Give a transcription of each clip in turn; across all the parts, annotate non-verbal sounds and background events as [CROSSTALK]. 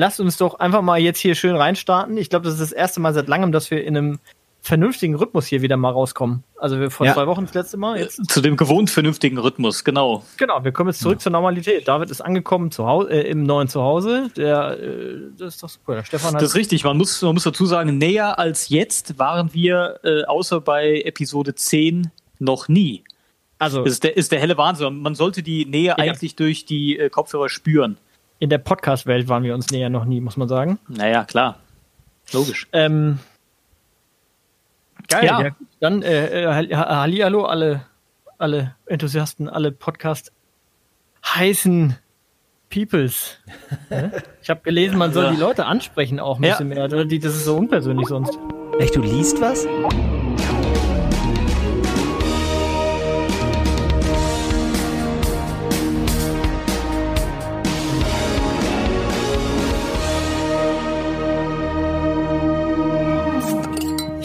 lasst uns doch einfach mal jetzt hier schön reinstarten. Ich glaube, das ist das erste Mal seit langem, dass wir in einem vernünftigen Rhythmus hier wieder mal rauskommen. Also wir vor Ja. zwei Wochen das letzte Mal. Jetzt, Zu dem gewohnt vernünftigen Rhythmus, genau. genau, wir kommen jetzt zurück zur Normalität. David ist angekommen zu Hause, äh, im neuen Zuhause. Der, äh, das ist doch super. Der Stefan hat Das ist richtig. Man muss, man muss dazu sagen, näher als jetzt waren wir, äh, außer bei Episode 10, noch nie. also Das ist der, ist der helle Wahnsinn. Man sollte die Nähe eigentlich durch die äh, Kopfhörer spüren. In der Podcast-Welt waren wir uns näher noch nie, muss man sagen. Naja, klar. Logisch. Ähm, geil. Ja. Ja. Dann äh, äh, Hallihallo, alle, alle Enthusiasten, alle Podcast heißen Peoples. [LAUGHS] Ne? ich habe gelesen, man soll Ja. die Leute ansprechen auch ein Ja. bisschen mehr. oder? Die, das ist so unpersönlich sonst. Echt, du liest was?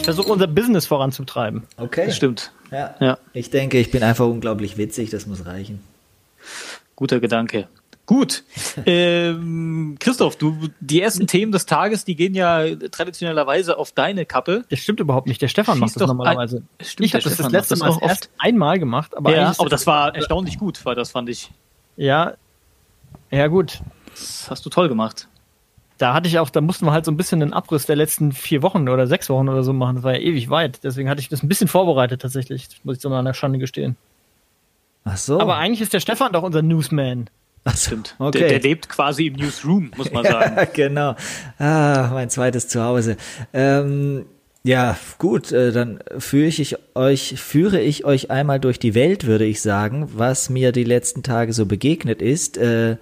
Versuche unser Business voranzutreiben. Okay. Das stimmt. Ja. Ja. Ich denke, ich bin einfach unglaublich witzig, das muss reichen. Guter Gedanke. Gut. [LAUGHS] ähm, Christoph, du, die ersten Themen des Tages, die gehen ja traditionellerweise auf deine Kappe. Das stimmt überhaupt nicht. Der Stefan macht Schieß das doch normalerweise. ein- Stimmt, ich habe das das letzte macht Mal das auch erst einmal gemacht, aber ja, aber das war erstaunlich gut, weil das fand ich, ja, ja gut. das hast du toll gemacht. Da hatte ich auch, da mussten wir halt so ein bisschen einen Abriss der letzten vier Wochen oder sechs Wochen oder so machen. Das war ja ewig weit. Deswegen hatte ich das ein bisschen vorbereitet tatsächlich. Das muss ich so mal an der Schande gestehen. Ach so. Aber eigentlich ist der Stefan doch unser Newsman. Ach so. Stimmt. Okay. Der, der lebt quasi im Newsroom, muss man [LAUGHS] sagen. genau. Ah, mein zweites Zuhause. Ähm, ja, gut, äh, dann führe ich euch, führe ich euch einmal durch die Welt, würde ich sagen, was mir die letzten Tage so begegnet ist. Äh,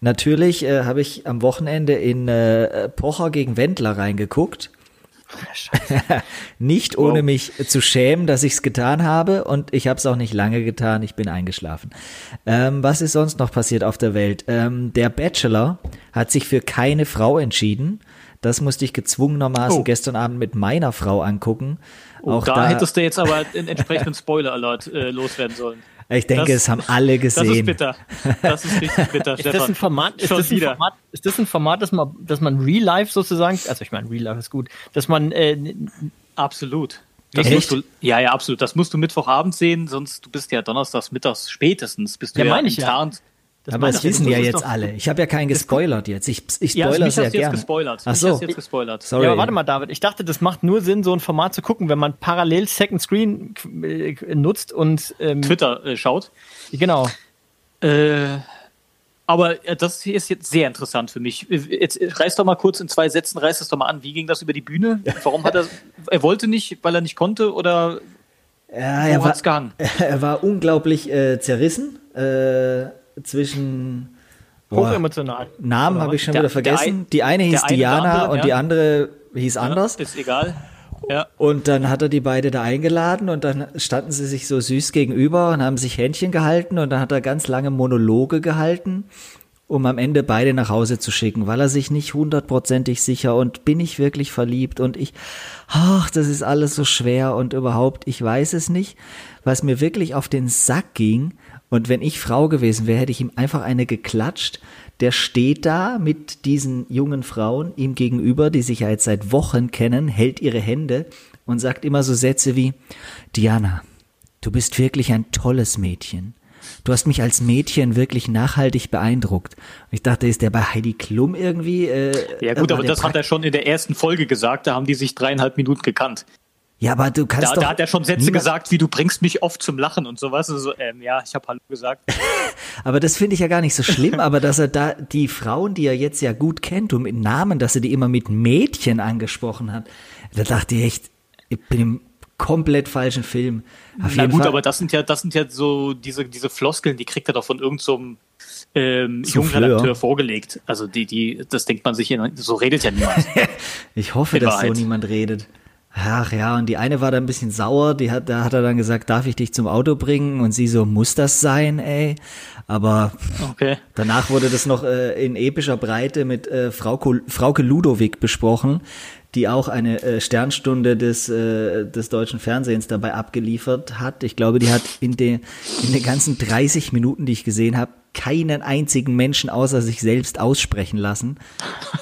natürlich äh, habe ich am Wochenende in äh, Pocher gegen Wendler reingeguckt. [LAUGHS] nicht ohne Wow. mich zu schämen, dass ich es getan habe und ich habe es auch nicht lange getan, ich bin eingeschlafen. Ähm, was ist sonst noch passiert auf der Welt? Ähm, der Bachelor hat sich für keine Frau entschieden. Das musste ich gezwungenermaßen Oh. gestern Abend mit meiner Frau angucken. Auch da, hättest du jetzt aber einen entsprechenden Spoiler-Alert äh, loswerden sollen. ich denke, das- es haben alle Das ist gesehen. bitter. Das ist richtig [LAUGHS] bitter, Ist das Stefan. ein Format, ist das ein wieder. Format, ist das ein Format, dass man, dass man Real Life sozusagen, also ich meine, Real Life ist gut, dass man, äh, Absolut. Das Echt? musst du, ja, ja, absolut. Das musst du Mittwochabend sehen, sonst du bist ja donnerstags, mittags spätestens bist du Ja, ja, meine ich ja. Das Aber das wissen ja jetzt alle. Ich habe ja keinen gespoilert jetzt. Ich, ich Ja, also sehr gerne. gespoilert. Ach so. jetzt gespoilert. Sorry. Ja, aber warte mal, David. Ich dachte, das macht nur Sinn, so ein Format zu gucken, wenn man parallel Second Screen äh, nutzt und ähm, Twitter äh, schaut. genau. Äh, aber äh, das hier ist jetzt sehr interessant für mich. Äh, Jetzt reiß doch mal kurz in zwei Sätzen, reiß das doch mal an. Wie ging das über die Bühne? Warum hat er, [LAUGHS] er wollte nicht, weil er nicht konnte oder Ja, wo er war, hat's gehangen? [LAUGHS] er war unglaublich äh, zerrissen äh, zwischen Boah, Hochemotional. Namen habe ich schon Der- wieder der vergessen. ein- die eine hieß eine Diana andere, und ja. die andere hieß anders. Ist egal. Ja. Und dann hat er die beide da eingeladen und dann standen sie sich so süß gegenüber und haben sich Händchen gehalten und dann hat er ganz lange Monologe gehalten, um am Ende beide nach Hause zu schicken, weil er sich nicht hundertprozentig sicher und bin ich wirklich verliebt und ich, ach, das ist alles so schwer und überhaupt, ich weiß es nicht, was mir wirklich auf den Sack ging und wenn ich Frau gewesen wäre, hätte ich ihm einfach eine geklatscht. Der steht da mit diesen jungen Frauen ihm gegenüber, die sich ja jetzt seit Wochen kennen, hält ihre Hände und sagt immer so Sätze wie, Diana, du bist wirklich ein tolles Mädchen. Du hast mich als Mädchen wirklich nachhaltig beeindruckt. Und ich dachte, ist der bei Heidi Klum irgendwie? Äh, Ja gut, aber das hat er schon in der ersten Folge gesagt, da haben die sich dreieinhalb Minuten gekannt. Ja, aber du kannst Da, doch. da hat er schon Sätze gesagt, wie du bringst mich oft zum Lachen und sowas. Also, ähm, ja, ich habe Hallo gesagt. [LAUGHS] Aber das finde ich ja gar nicht so schlimm, [LAUGHS] aber dass er da die Frauen, die er jetzt ja gut kennt und mit Namen, dass er die immer mit Mädchen angesprochen hat, da dachte ich echt, ich bin im komplett falschen Film. Auf Na gut, Fall. aber das sind ja, das sind ja so diese, diese Floskeln, die kriegt er doch von irgendeinem so ähm, jungen. Redakteur vorgelegt. Also die, die, das denkt man sich hier, so redet ja niemand. [LAUGHS] Ich hoffe, In dass so Wahrheit. niemand redet. Ach ja, und die eine war da ein bisschen sauer, die hat, da hat er dann gesagt, darf ich dich zum Auto bringen? Und sie so, muss das sein, ey? Aber Okay. danach wurde das noch äh, in epischer Breite mit äh, Frauke, Frauke Ludowig besprochen, die auch eine äh, Sternstunde des, äh, des deutschen Fernsehens dabei abgeliefert hat. Ich glaube, die hat in, den in den ganzen 30 Minuten, die ich gesehen habe, keinen einzigen Menschen außer sich selbst aussprechen lassen.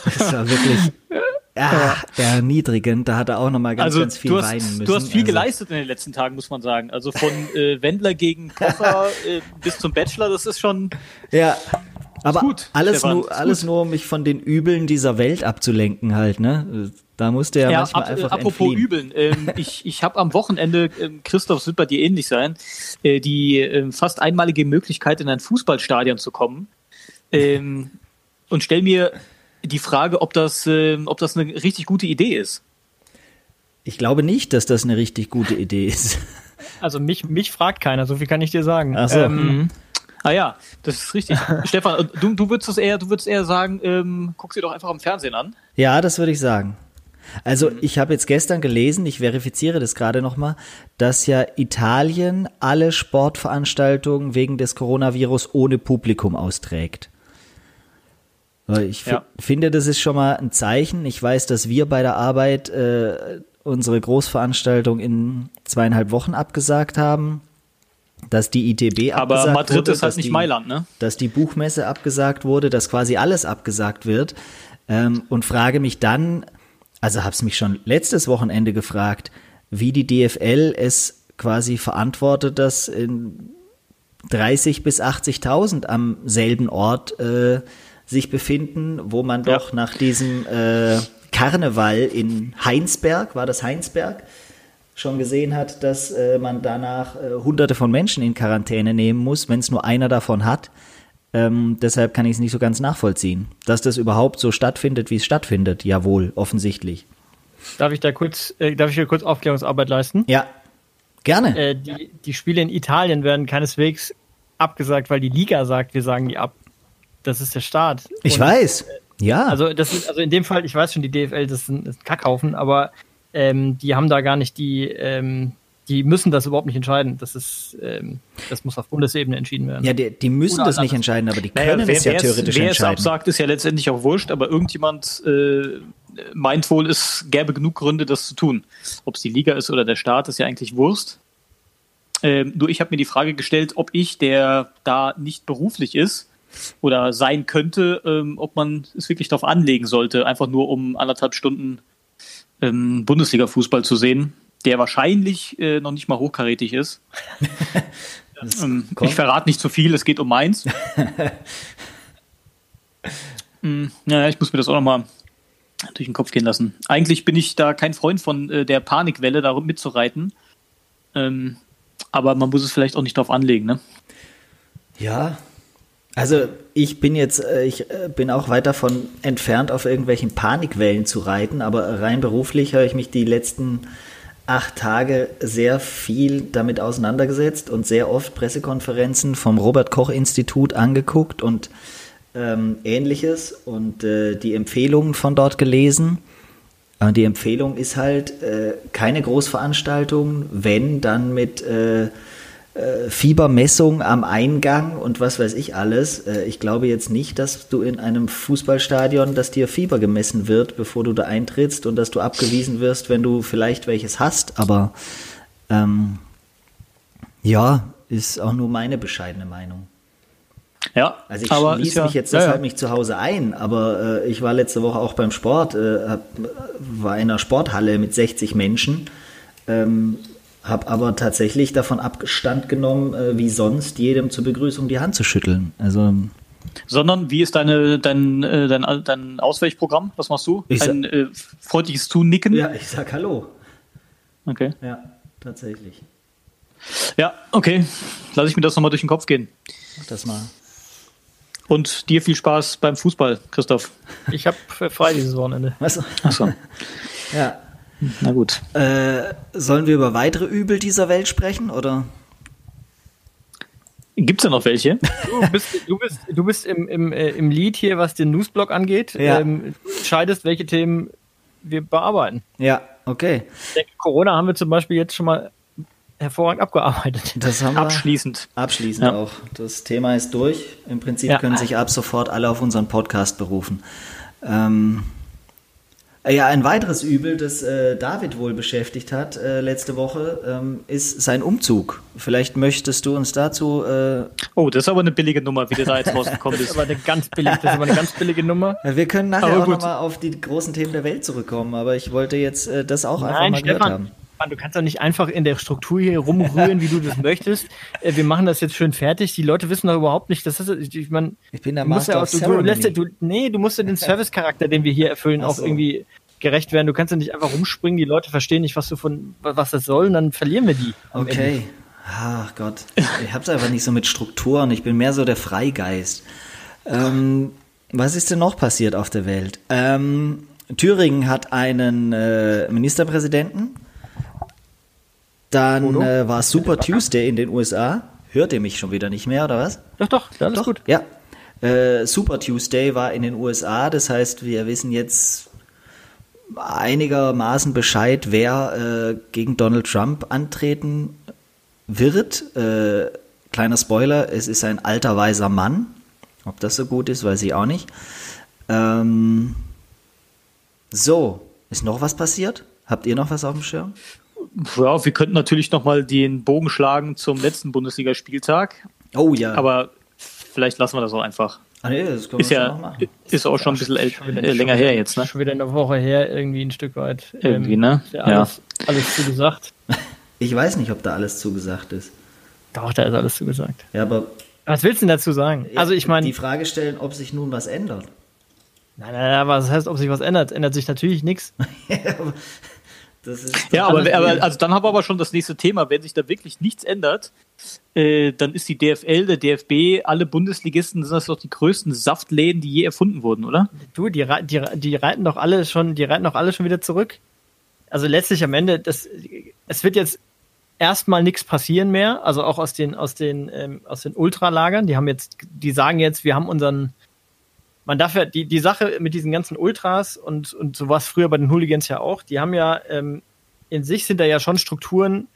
Das war wirklich [LAUGHS] ja, erniedrigend. Da hat er auch nochmal ganz, also ganz viel hast, weinen müssen. Du hast viel also, geleistet in den letzten Tagen, muss man sagen. Also von äh, Wendler gegen Kocher [LAUGHS] äh, bis zum Bachelor, das ist schon. Ja, aber gut, alles, Stefan, nur, alles gut. nur, um mich von den Übeln dieser Welt abzulenken halt, ne? Da musste er Ja, manchmal ab, einfach äh, apropos entfliehen. Übeln. Ähm, [LAUGHS] ich ich habe am Wochenende, ähm, Christoph, es wird bei dir ähnlich sein, äh, die ähm, fast einmalige Möglichkeit, in ein Fußballstadion zu kommen. Ähm, und stell mir die Frage, ob das, ähm, ob das eine richtig gute Idee ist. Ich glaube nicht, dass das eine richtig gute Idee ist. [LAUGHS] Also mich, mich fragt keiner, so viel kann ich dir sagen. Ach so. Ähm, Ah ja, das ist richtig. [LAUGHS] Stefan, du, du würdest es eher, du würdest eher sagen, ähm, guck sie doch einfach am Fernsehen an. Ja, das würde ich sagen. Also Mhm. ich habe jetzt gestern gelesen, ich verifiziere das gerade nochmal, dass ja Italien alle Sportveranstaltungen wegen des Coronavirus ohne Publikum austrägt. Ich Ja. finde, das ist schon mal ein Zeichen. Ich weiß, dass wir bei der Arbeit äh, unsere Großveranstaltung in zweieinhalb Wochen abgesagt haben, dass die ITB Aber abgesagt Madrid wurde, ist halt nicht die, Mailand, ne? dass die Buchmesse abgesagt wurde, dass quasi alles abgesagt wird ähm, und frage mich dann, also habe es mich schon letztes Wochenende gefragt, wie die DFL es quasi verantwortet, dass in 30 bis 80.000 am selben Ort äh, sich befinden, wo man Ja. doch nach diesem äh, Karneval in Heinsberg, war das Heinsberg, schon gesehen hat, dass äh, man danach äh, hunderte von Menschen in Quarantäne nehmen muss, wenn es nur einer davon hat. Ähm, deshalb kann ich es nicht so ganz nachvollziehen. Dass das überhaupt so stattfindet, wie es stattfindet, jawohl, offensichtlich. darf ich da kurz, äh, darf ich hier kurz Aufklärungsarbeit leisten? Ja, gerne. Äh, die, die Spiele in Italien werden keineswegs abgesagt, weil die Liga sagt, wir sagen die ab. Das ist der Staat. ich Und, weiß. Ja. Also das ist, also in dem Fall, ich weiß schon, die DFL, das ist ein, das ist ein Kackhaufen, aber ähm, die haben da gar nicht die, ähm, die müssen das überhaupt nicht entscheiden. Das ist, ähm, das muss auf Bundesebene entschieden werden. ja, die, die müssen Oder das nicht entscheiden, aber die Naja, können wer, es ja wer theoretisch wer es entscheiden. absagt, ist ja letztendlich auch wurscht, aber irgendjemand äh, meint wohl, es gäbe genug Gründe, das zu tun. Ob es die Liga ist oder der Staat, ist ja eigentlich Wurst. Ähm, nur ich habe mir die Frage gestellt, ob ich, der da nicht beruflich ist oder sein könnte, ähm, ob man es wirklich darauf anlegen sollte, einfach nur um anderthalb Stunden ähm, Bundesliga-Fußball zu sehen, der wahrscheinlich äh, noch nicht mal hochkarätig ist. [LAUGHS] Ähm, ich verrate nicht zu viel, es geht um Mainz. [LAUGHS] Hm, Ja, ich muss mir das auch nochmal durch den Kopf gehen lassen. Eigentlich bin ich da kein Freund von äh, der Panikwelle, da mitzureiten. Ähm, aber man muss es vielleicht auch nicht drauf anlegen, ne? Ja. Also ich bin jetzt, äh, ich äh, bin auch weit davon entfernt, auf irgendwelchen Panikwellen zu reiten, aber rein beruflich habe ich mich die letzten acht Tage sehr viel damit auseinandergesetzt und sehr oft Pressekonferenzen vom Robert Koch Institut angeguckt und ähm, ähnliches und äh, die Empfehlungen von dort gelesen. Aber die Empfehlung ist halt äh, keine Großveranstaltung, wenn dann mit äh, äh, Fiebermessung am Eingang und was weiß ich alles. Äh, ich glaube jetzt nicht, dass du in einem Fußballstadion, dass dir Fieber gemessen wird, bevor du da eintrittst und dass du abgewiesen wirst, wenn du vielleicht welches hast. Aber ähm, ja, ist auch nur meine bescheidene Meinung. Ja, Also ich aber schließe ja, mich jetzt ja, deshalb ja. nicht zu Hause ein, aber äh, ich war letzte Woche auch beim Sport, äh, hab, war in einer Sporthalle mit 60 Menschen, ähm, habe aber tatsächlich davon Abstand genommen, äh, wie sonst jedem zur Begrüßung die Hand zu schütteln. Also Sondern wie ist deine, dein, äh, dein, dein Ausweichprogramm? Was machst du? Ich Ein äh, freundliches Zunicken? ja, ich sag Hallo. Okay. Ja, tatsächlich. Ja, okay. Lass ich mir das nochmal durch den Kopf gehen. Mach das mal. Und dir viel Spaß beim Fußball, Christoph. Ich habe frei dieses Wochenende. Was? Achso. [LAUGHS] Ja. Na gut. Äh, sollen wir über weitere Übel dieser Welt sprechen oder? Gibt es da noch welche? Du bist, du bist, du bist im, im, äh, im Lead hier, was den Newsblog angeht. Ja. Ähm, du entscheidest, welche Themen wir bearbeiten. Ja, okay. Ich denke, Corona haben wir zum Beispiel jetzt schon mal hervorragend abgearbeitet. Das haben wir. Abschließend. Abschließend Ja. auch. Das Thema ist durch. Im Prinzip Ja. können sich ab sofort alle auf unseren Podcast berufen. Ähm, Ja, ein weiteres Übel, das äh, David wohl beschäftigt hat äh, letzte Woche, ähm, ist sein Umzug. Vielleicht möchtest du uns dazu. Äh oh, das ist aber eine billige Nummer, wie du da jetzt rausgekommen [LAUGHS] bist. das, ist aber eine ganz billige, das ist aber eine ganz billige Nummer. Wir können nachher auch nochmal auf die großen Themen der Welt zurückkommen, aber ich wollte jetzt äh, das auch Nein, einfach mal Stefan, gehört haben. Mann, du kannst doch nicht einfach in der Struktur hier rumrühren, wie du das [LAUGHS] möchtest. Äh, wir machen das jetzt schön fertig. Die Leute wissen doch überhaupt nicht, dass das ist, ich, mein, ich bin der Master ja auch, du, du, du, Nee, du musst ja den [LAUGHS] Service-Charakter, den wir hier erfüllen, so. auch irgendwie gerecht werden. Du kannst ja nicht einfach rumspringen, die Leute verstehen nicht, was du von was das soll, und dann verlieren wir die. Okay. Ach Gott. Ich hab's einfach nicht so mit Strukturen. Ich bin mehr so der Freigeist. Ähm, was ist denn noch passiert auf der Welt? Ähm, Thüringen hat einen äh, Ministerpräsidenten dann äh, war Super Tuesday in den USA. Hört ihr mich schon wieder nicht mehr, oder was? Doch, doch, alles doch? gut. Ja. Äh, Super Tuesday war in den USA, das heißt, wir wissen jetzt einigermaßen Bescheid, wer äh, gegen Donald Trump antreten wird. Äh, kleiner Spoiler, es ist ein alter weiser Mann. Ob das so gut ist, weiß ich auch nicht. Ähm, so, ist noch was passiert? Habt ihr noch was auf dem Schirm? Ja, wir könnten natürlich nochmal den Bogen schlagen zum letzten Bundesligaspieltag. Oh ja. Aber vielleicht lassen wir das auch einfach. Ah, nee, das können ist ja, auch machen. ist auch schon ein bisschen schon wieder, länger her jetzt, ne? Schon wieder eine Woche her, irgendwie ein Stück weit. Irgendwie, ähm, ne? Ja. Alles, alles zugesagt. [LAUGHS] Ich weiß nicht, ob da alles zugesagt ist. Doch, da ist alles zugesagt. Ja, aber. Was willst du denn dazu sagen? Also, ich meine. Die Frage stellen, ob sich nun was ändert. Nein, nein, nein, aber das heißt, ob sich was ändert. Ändert sich natürlich nichts. [LAUGHS] ja, aber, aber, also dann haben wir aber schon das nächste Thema. Wenn sich da wirklich nichts ändert, äh, dann ist die DFL, der DFB, alle Bundesligisten sind das doch die größten Saftläden, die je erfunden wurden, oder? Du, die, die, die reiten doch alle schon, die reiten doch alle schon wieder zurück. Also letztlich am Ende, das, es wird jetzt erstmal nichts passieren mehr. Also auch aus den, aus den, ähm, aus den Ultralagern. Die haben jetzt, die sagen jetzt, wir haben unseren, man darf ja, die, die Sache mit diesen ganzen Ultras und, und so früher bei den Hooligans ja auch, die haben ja, ähm, in sich sind da ja schon Strukturen,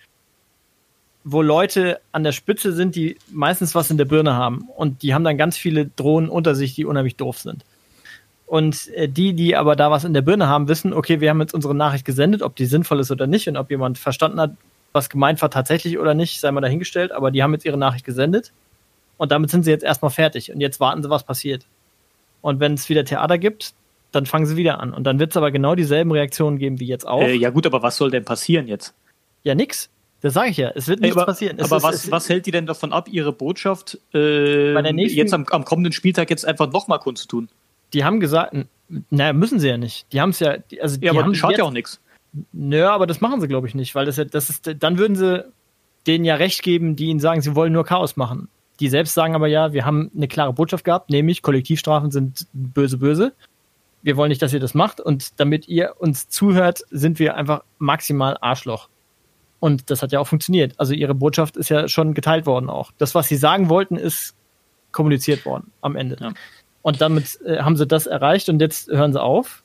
wo Leute an der Spitze sind, die meistens was in der Birne haben. Und die haben dann ganz viele Drohnen unter sich, die unheimlich doof sind. Und äh, die, die aber da was in der Birne haben, wissen, okay, wir haben jetzt unsere Nachricht gesendet, ob die sinnvoll ist oder nicht und ob jemand verstanden hat, was gemeint war tatsächlich oder nicht, sei mal dahingestellt, aber die haben jetzt ihre Nachricht gesendet und damit sind sie jetzt erstmal fertig und jetzt warten sie, was passiert. Und wenn es wieder Theater gibt, dann fangen sie wieder an. Und dann wird es aber genau dieselben Reaktionen geben wie jetzt auch. Äh, ja gut, aber was soll denn passieren jetzt? Ja, nix. Das sage ich ja. Es wird nichts aber, passieren. Es aber ist, was, was hält die denn davon ab, ihre Botschaft äh, jetzt am, am, kommenden Spieltag jetzt einfach nochmal kundzutun? Die haben gesagt, naja, müssen sie ja nicht. Die haben es ja, also ja, aber schadet ja auch nichts. Naja, aber das machen sie, glaube ich, nicht, weil das ja, das ist, dann würden sie denen ja recht geben, die ihnen sagen, sie wollen nur Chaos machen. Die selbst sagen aber ja, wir haben eine klare Botschaft gehabt, nämlich Kollektivstrafen sind böse, böse. Wir wollen nicht, dass ihr das macht und damit ihr uns zuhört, sind wir einfach maximal Arschloch. Und das hat ja auch funktioniert. Also ihre Botschaft ist ja schon geteilt worden auch. Das, was sie sagen wollten, ist kommuniziert worden am Ende. Ja. Und damit äh, haben sie das erreicht und jetzt hören sie auf.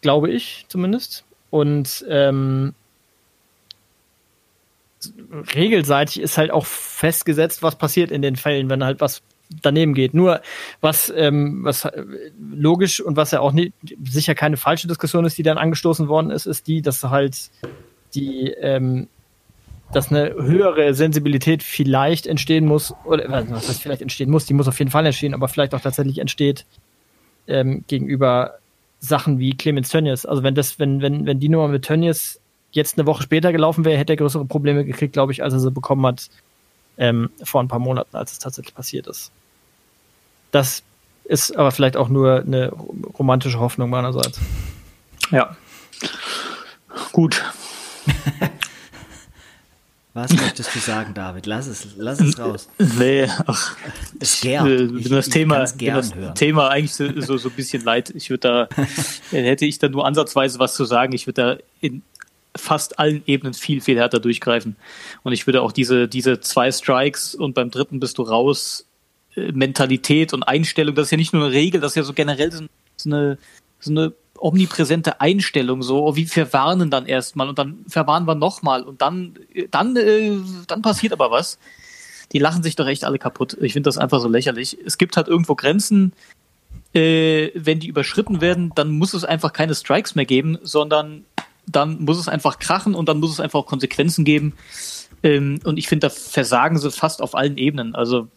Glaube ich zumindest. Und ähm, regelseitig ist halt auch festgesetzt, was passiert in den Fällen, wenn halt was daneben geht. Nur was, ähm, was äh, logisch und was ja auch nicht, sicher keine falsche Diskussion ist, die dann angestoßen worden ist, ist die, dass halt die, ähm, dass eine höhere Sensibilität vielleicht entstehen muss, oder was heißt vielleicht entstehen muss, die muss auf jeden Fall entstehen, aber vielleicht auch tatsächlich entsteht ähm, gegenüber Sachen wie Clemens Tönnies. Also wenn das, wenn, wenn, wenn die Nummer mit Tönnies jetzt eine Woche später gelaufen wäre, hätte er größere Probleme gekriegt, glaube ich, als er sie bekommen hat ähm, vor ein paar Monaten, als es tatsächlich passiert ist. Das ist aber vielleicht auch nur eine romantische Hoffnung meinerseits. Ja. Gut. Was möchtest du sagen, David? Lass es, lass es raus. Nee, ach, es gern. Ich, bin das, Thema, das Thema eigentlich so, so, so ein bisschen leid. Ich würde da, [LAUGHS] hätte ich da nur ansatzweise was zu sagen. Ich würde da in fast allen Ebenen viel, viel härter durchgreifen. Und ich würde auch diese, diese zwei Strikes und beim dritten bist du raus, äh, Mentalität und Einstellung, das ist ja nicht nur eine Regel, das ist ja so generell so eine, so eine omnipräsente Einstellung, so, oh, wie wir warnen dann erstmal und dann verwarnen wir nochmal und dann, dann, äh, dann passiert aber was. Die lachen sich doch echt alle kaputt. Ich finde das einfach so lächerlich. Es gibt halt irgendwo Grenzen, äh, wenn die überschritten werden, dann muss es einfach keine Strikes mehr geben, sondern dann muss es einfach krachen und dann muss es einfach auch Konsequenzen geben. Ähm, und ich finde, da versagen sie fast auf allen Ebenen. Also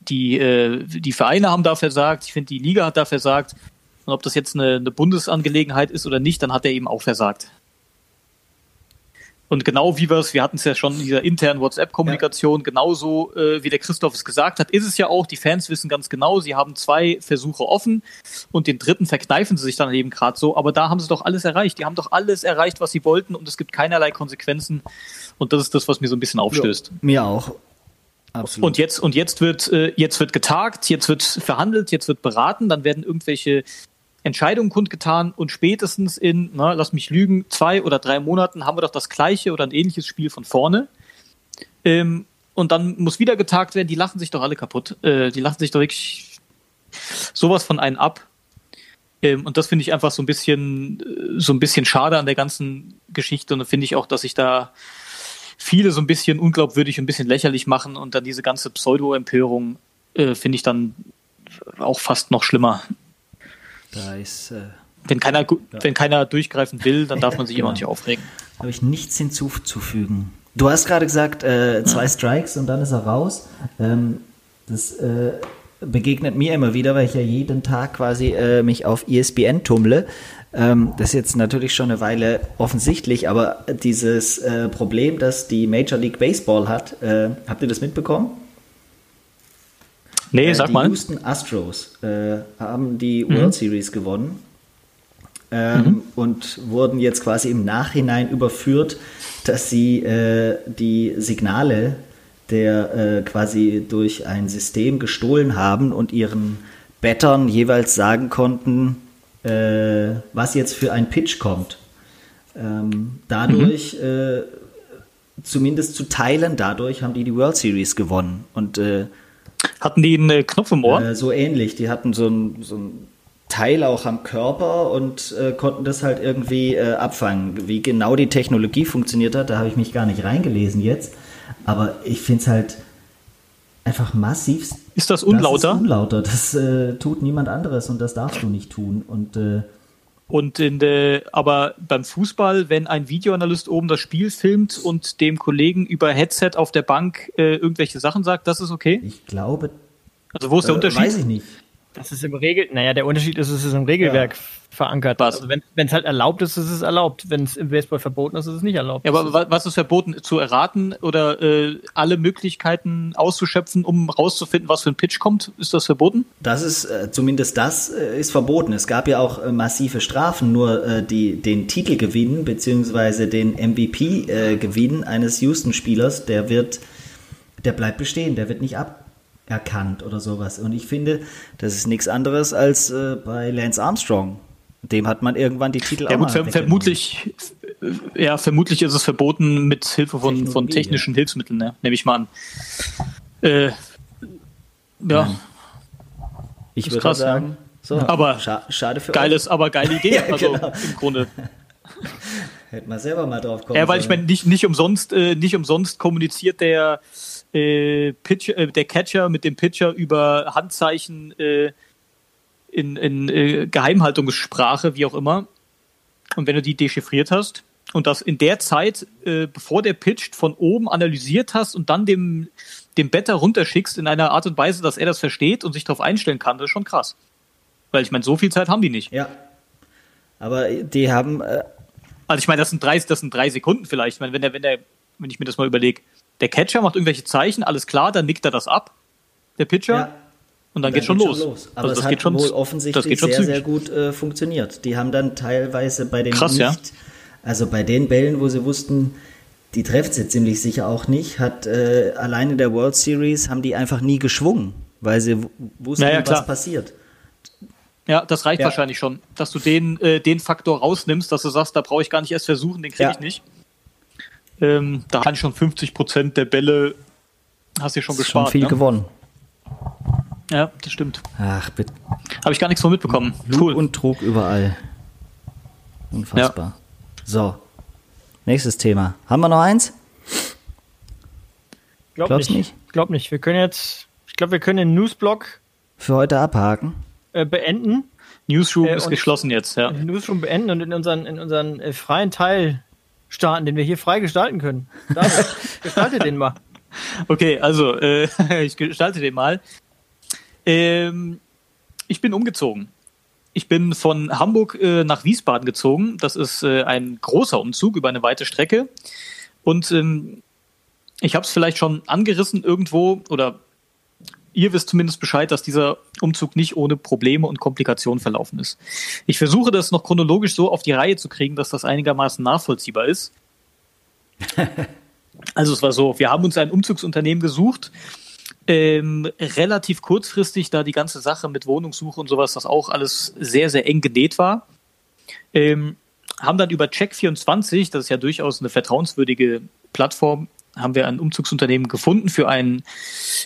die, äh, die Vereine haben da versagt, ich finde, die Liga hat da versagt. Und ob das jetzt eine, eine Bundesangelegenheit ist oder nicht, dann hat er eben auch versagt. Und genau wie wir es, wir hatten es ja schon in dieser internen WhatsApp-Kommunikation, ja. genauso äh, wie der Christoph es gesagt hat, ist es ja auch, die Fans wissen ganz genau, sie haben zwei Versuche offen und den dritten verkneifen sie sich dann eben gerade so, aber da haben sie doch alles erreicht. Die haben doch alles erreicht, was sie wollten und es gibt keinerlei Konsequenzen. Und das ist das, was mir so ein bisschen aufstößt. Ja, mir auch. Absolut. Und jetzt, und jetzt wird, äh, jetzt wird getagt, jetzt wird verhandelt, jetzt wird beraten, dann werden irgendwelche Entscheidungen kundgetan und spätestens in, na, lass mich lügen, zwei oder drei Monaten haben wir doch das gleiche oder ein ähnliches Spiel von vorne. Ähm, und dann muss wieder getagt werden, die lachen sich doch alle kaputt. Äh, die lachen sich doch wirklich sowas von einen ab. Ähm, und das finde ich einfach so ein bisschen, äh, so ein bisschen schade an der ganzen Geschichte. Und da finde ich auch, dass sich da viele so ein bisschen unglaubwürdig und ein bisschen lächerlich machen und dann diese ganze Pseudo-Empörung äh, finde ich dann auch fast noch schlimmer. Da ist. Äh, wenn, keiner, ja. wenn keiner durchgreifen will, dann darf man sich [LAUGHS] genau. immer nicht aufregen. Habe ich nichts hinzuzufügen. Du hast gerade gesagt, äh, zwei Strikes und dann ist er raus. Ähm, das äh, begegnet mir immer wieder, weil ich ja jeden Tag quasi äh, mich auf ESPN tummle. Ähm, das ist jetzt natürlich schon eine Weile offensichtlich, aber dieses äh, Problem, das die Major League Baseball hat, äh, habt ihr das mitbekommen? Nee, äh, sag die mal. Die Houston Astros äh, haben die mhm. World Series gewonnen ähm, mhm. und wurden jetzt quasi im Nachhinein überführt, dass sie äh, die Signale der äh, quasi durch ein System gestohlen haben und ihren Bettern jeweils sagen konnten, äh, was jetzt für ein Pitch kommt. Ähm, dadurch, mhm. äh, zumindest zu teilen, dadurch haben die die World Series gewonnen. Und äh, hatten die einen äh, Knopf im Ohr? Äh, so ähnlich. Die hatten so ein, so ein Teil auch am Körper und äh, konnten das halt irgendwie äh, abfangen. Wie genau die Technologie funktioniert hat, da habe ich mich gar nicht reingelesen jetzt. Aber ich finde es halt einfach massiv. Ist das unlauter? Das ist unlauter. Das äh, tut niemand anderes und das darfst du nicht tun. Und äh, und in der, aber beim Fußball, wenn ein Videoanalyst oben das Spiel filmt und dem Kollegen über Headset auf der Bank äh, irgendwelche Sachen sagt, das ist okay? Ich glaube. Also wo ist der äh, Unterschied? Weiß ich nicht. Das ist im Regel, naja, der Unterschied ist, es ist im Regelwerk ja. verankert. Was? Also wenn es halt erlaubt ist, ist es erlaubt. Wenn es im Baseball verboten ist, ist es nicht erlaubt. Ja, aber was ist verboten? Zu erraten oder äh, alle Möglichkeiten auszuschöpfen, um rauszufinden, was für ein Pitch kommt? Ist das verboten? Das ist, äh, zumindest das äh, ist verboten. Es gab ja auch äh, massive Strafen, nur äh, die, den Titelgewinn beziehungsweise den MVP-Gewinn äh, eines Houston-Spielers, der wird, der bleibt bestehen, der wird nicht ab erkannt oder sowas. Und ich finde, das ist nichts anderes als äh, bei Lance Armstrong. Dem hat man irgendwann die Titel ja, auch gut, ver vermutlich, ja, vermutlich ist es verboten mit Hilfe von, von technischen ja. Hilfsmitteln, ne? nehme ich mal an. Äh, ja. Ich würde krass, sagen, so, aber scha schade für geiles, euch. aber geile Idee, [LAUGHS] ja, also genau. im Grunde. [LAUGHS] Hätte man selber mal drauf kommen Ja, weil ich meine, nicht, nicht umsonst, äh, nicht umsonst kommuniziert der äh, Pitcher, äh, der Catcher mit dem Pitcher über Handzeichen äh, in, in äh, Geheimhaltungssprache, wie auch immer. Und wenn du die dechiffriert hast und das in der Zeit, äh, bevor der pitcht, von oben analysiert hast und dann dem, dem Better runterschickst in einer Art und Weise, dass er das versteht und sich darauf einstellen kann, das ist schon krass. Weil ich meine, so viel Zeit haben die nicht. Ja. Aber die haben. Äh also ich meine, das sind drei, das sind drei Sekunden vielleicht. Ich meine, wenn der, wenn der, wenn ich mir das mal überlege, der Catcher macht irgendwelche Zeichen, alles klar, dann nickt er das ab, der Pitcher. Ja. Und dann, dann geht schon los. Schon los. Aber also das hat geht schon, wohl offensichtlich sehr, zügig. sehr gut äh, funktioniert. Die haben dann teilweise bei den Krass, nicht, ja. also bei den Bällen, wo sie wussten, die trefft sie ziemlich sicher auch nicht, hat äh, alleine der World Series haben die einfach nie geschwungen, weil sie wussten, ja, ja, was passiert. Ja, das reicht ja. wahrscheinlich schon, dass du den, äh, den Faktor rausnimmst, dass du sagst, da brauche ich gar nicht erst versuchen, den kriege ich nicht. Ähm, da kann schon 50 Prozent der Bälle hast du schon gespart. Schon viel ne? gewonnen. Ja, das stimmt. Ach, bitte. Habe ich gar nichts von mitbekommen. Lug cool. und Trug überall. Unfassbar. Ja. So. Nächstes Thema. Haben wir noch eins? Glaub Glaubst nicht. nicht? Ich glaube nicht. Wir können jetzt, ich glaube, wir können den Newsblock für heute abhaken. äh, beenden. Newsroom äh, ist geschlossen jetzt, ja. Newsroom beenden und in unseren, in unseren äh, freien Teil starten, den wir hier frei gestalten können. David, [LAUGHS] gestalte den mal. Okay, also äh, [LAUGHS] ich gestalte den mal. Ähm, ich bin umgezogen. Ich bin von Hamburg äh, nach Wiesbaden gezogen. Das ist äh, ein großer Umzug über eine weite Strecke. Und ähm, ich habe es vielleicht schon angerissen irgendwo oder ihr wisst zumindest Bescheid, dass dieser Umzug nicht ohne Probleme und Komplikationen verlaufen ist. Ich versuche das noch chronologisch so auf die Reihe zu kriegen, dass das einigermaßen nachvollziehbar ist. [LAUGHS] also es war so, wir haben uns ein Umzugsunternehmen gesucht, ähm, relativ kurzfristig, da die ganze Sache mit Wohnungssuche und sowas, das auch alles sehr, sehr eng genäht war. Ähm, haben dann über Check24, das ist ja durchaus eine vertrauenswürdige Plattform, haben wir ein Umzugsunternehmen gefunden für einen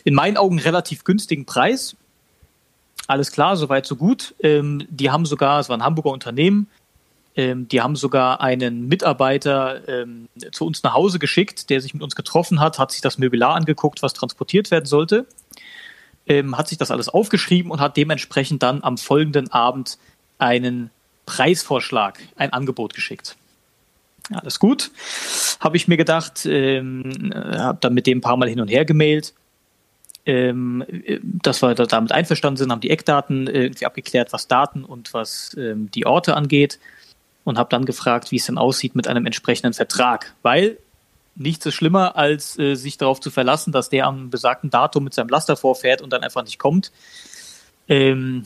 in meinen Augen relativ günstigen Preis. Alles klar, soweit so gut. Ähm, die haben sogar, es war ein Hamburger Unternehmen, ähm, die haben sogar einen Mitarbeiter ähm, zu uns nach Hause geschickt, der sich mit uns getroffen hat, hat sich das Möbelar angeguckt, was transportiert werden sollte, ähm, hat sich das alles aufgeschrieben und hat dementsprechend dann am folgenden Abend einen Preisvorschlag, ein Angebot geschickt. Alles gut, habe ich mir gedacht, ähm, habe dann mit dem ein paar Mal hin und her gemailt. Ähm, dass wir damit einverstanden sind, haben die Eckdaten irgendwie abgeklärt, was Daten und was ähm, die Orte angeht und habe dann gefragt, wie es denn aussieht mit einem entsprechenden Vertrag, weil nichts ist schlimmer, als äh, sich darauf zu verlassen, dass der am besagten Datum mit seinem Laster vorfährt und dann einfach nicht kommt. Ähm,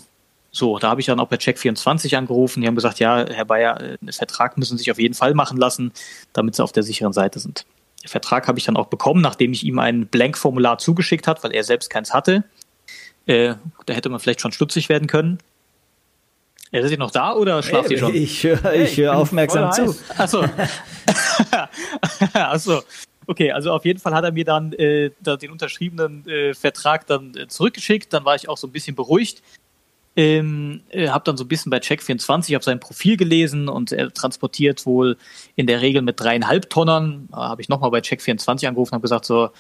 so, da habe ich dann auch bei Check24 angerufen. Die haben gesagt, ja, Herr Bayer, äh, einen Vertrag müssen Sie sich auf jeden Fall machen lassen, damit Sie auf der sicheren Seite sind. Den Vertrag habe ich dann auch bekommen, nachdem ich ihm ein Blank-Formular zugeschickt hat, weil er selbst keins hatte. Äh, da hätte man vielleicht schon stutzig werden können. Ja, ist ihr noch da oder schlaft hey, ihr schon? Ich höre hey, ich hör aufmerksam zu. Achso. Achso. [LAUGHS] Okay, also auf jeden Fall hat er mir dann äh, den unterschriebenen äh, Vertrag dann äh, zurückgeschickt. Dann war ich auch so ein bisschen beruhigt. Ähm, äh, habe dann so ein bisschen bei Check24 auf sein Profil gelesen und er transportiert wohl in der Regel mit dreieinhalb Tonnern. Da habe ich nochmal bei Check24 angerufen und habe gesagt, so,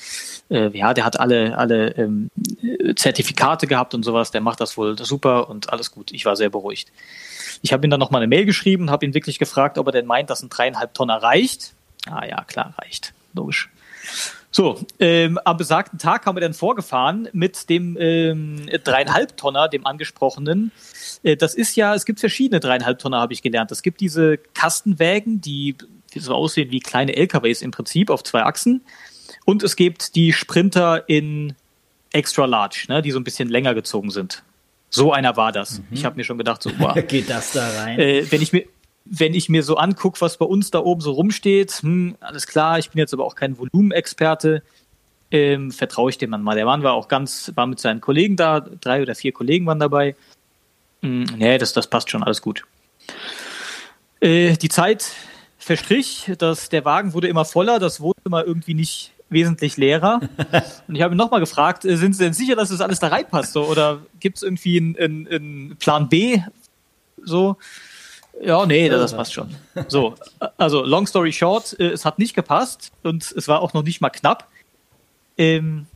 äh, ja, der hat alle, alle ähm, Zertifikate gehabt und sowas, der macht das wohl super und alles gut. Ich war sehr beruhigt. Ich habe ihm dann nochmal eine Mail geschrieben, habe ihn wirklich gefragt, ob er denn meint, dass ein dreieinhalb Tonner reicht. Ah ja, klar, reicht. Logisch. So, ähm, am besagten Tag haben wir dann vorgefahren mit dem ähm, dreieinhalb Tonner, dem angesprochenen. Äh, das ist ja, es gibt verschiedene dreieinhalb Tonner, habe ich gelernt. Es gibt diese Kastenwägen, die so aussehen wie kleine LKWs im Prinzip auf zwei Achsen. Und es gibt die Sprinter in extra large, ne, die so ein bisschen länger gezogen sind. So einer war das. Mhm. Ich habe mir schon gedacht, so, wow. [LAUGHS] Geht das da rein? Äh, wenn ich mir, wenn ich mir so angucke, was bei uns da oben so rumsteht, hm, alles klar, ich bin jetzt aber auch kein Volumenexperte, ähm, vertraue ich dem Mann mal. Der Mann war auch ganz, war mit seinen Kollegen da, drei oder vier Kollegen waren dabei. Hm, nee, das, das passt schon, alles gut. Äh, die Zeit verstrich, dass der Wagen wurde immer voller, das Wohnzimmer irgendwie nicht wesentlich leerer. [LAUGHS] Und ich habe ihn nochmal gefragt, äh, sind Sie denn sicher, dass das alles da reinpasst? So, oder gibt es irgendwie einen, einen, einen Plan B? So, ja, nee, das passt schon. So, also long story short, äh, es hat nicht gepasst und es war auch noch nicht mal knapp. Ähm,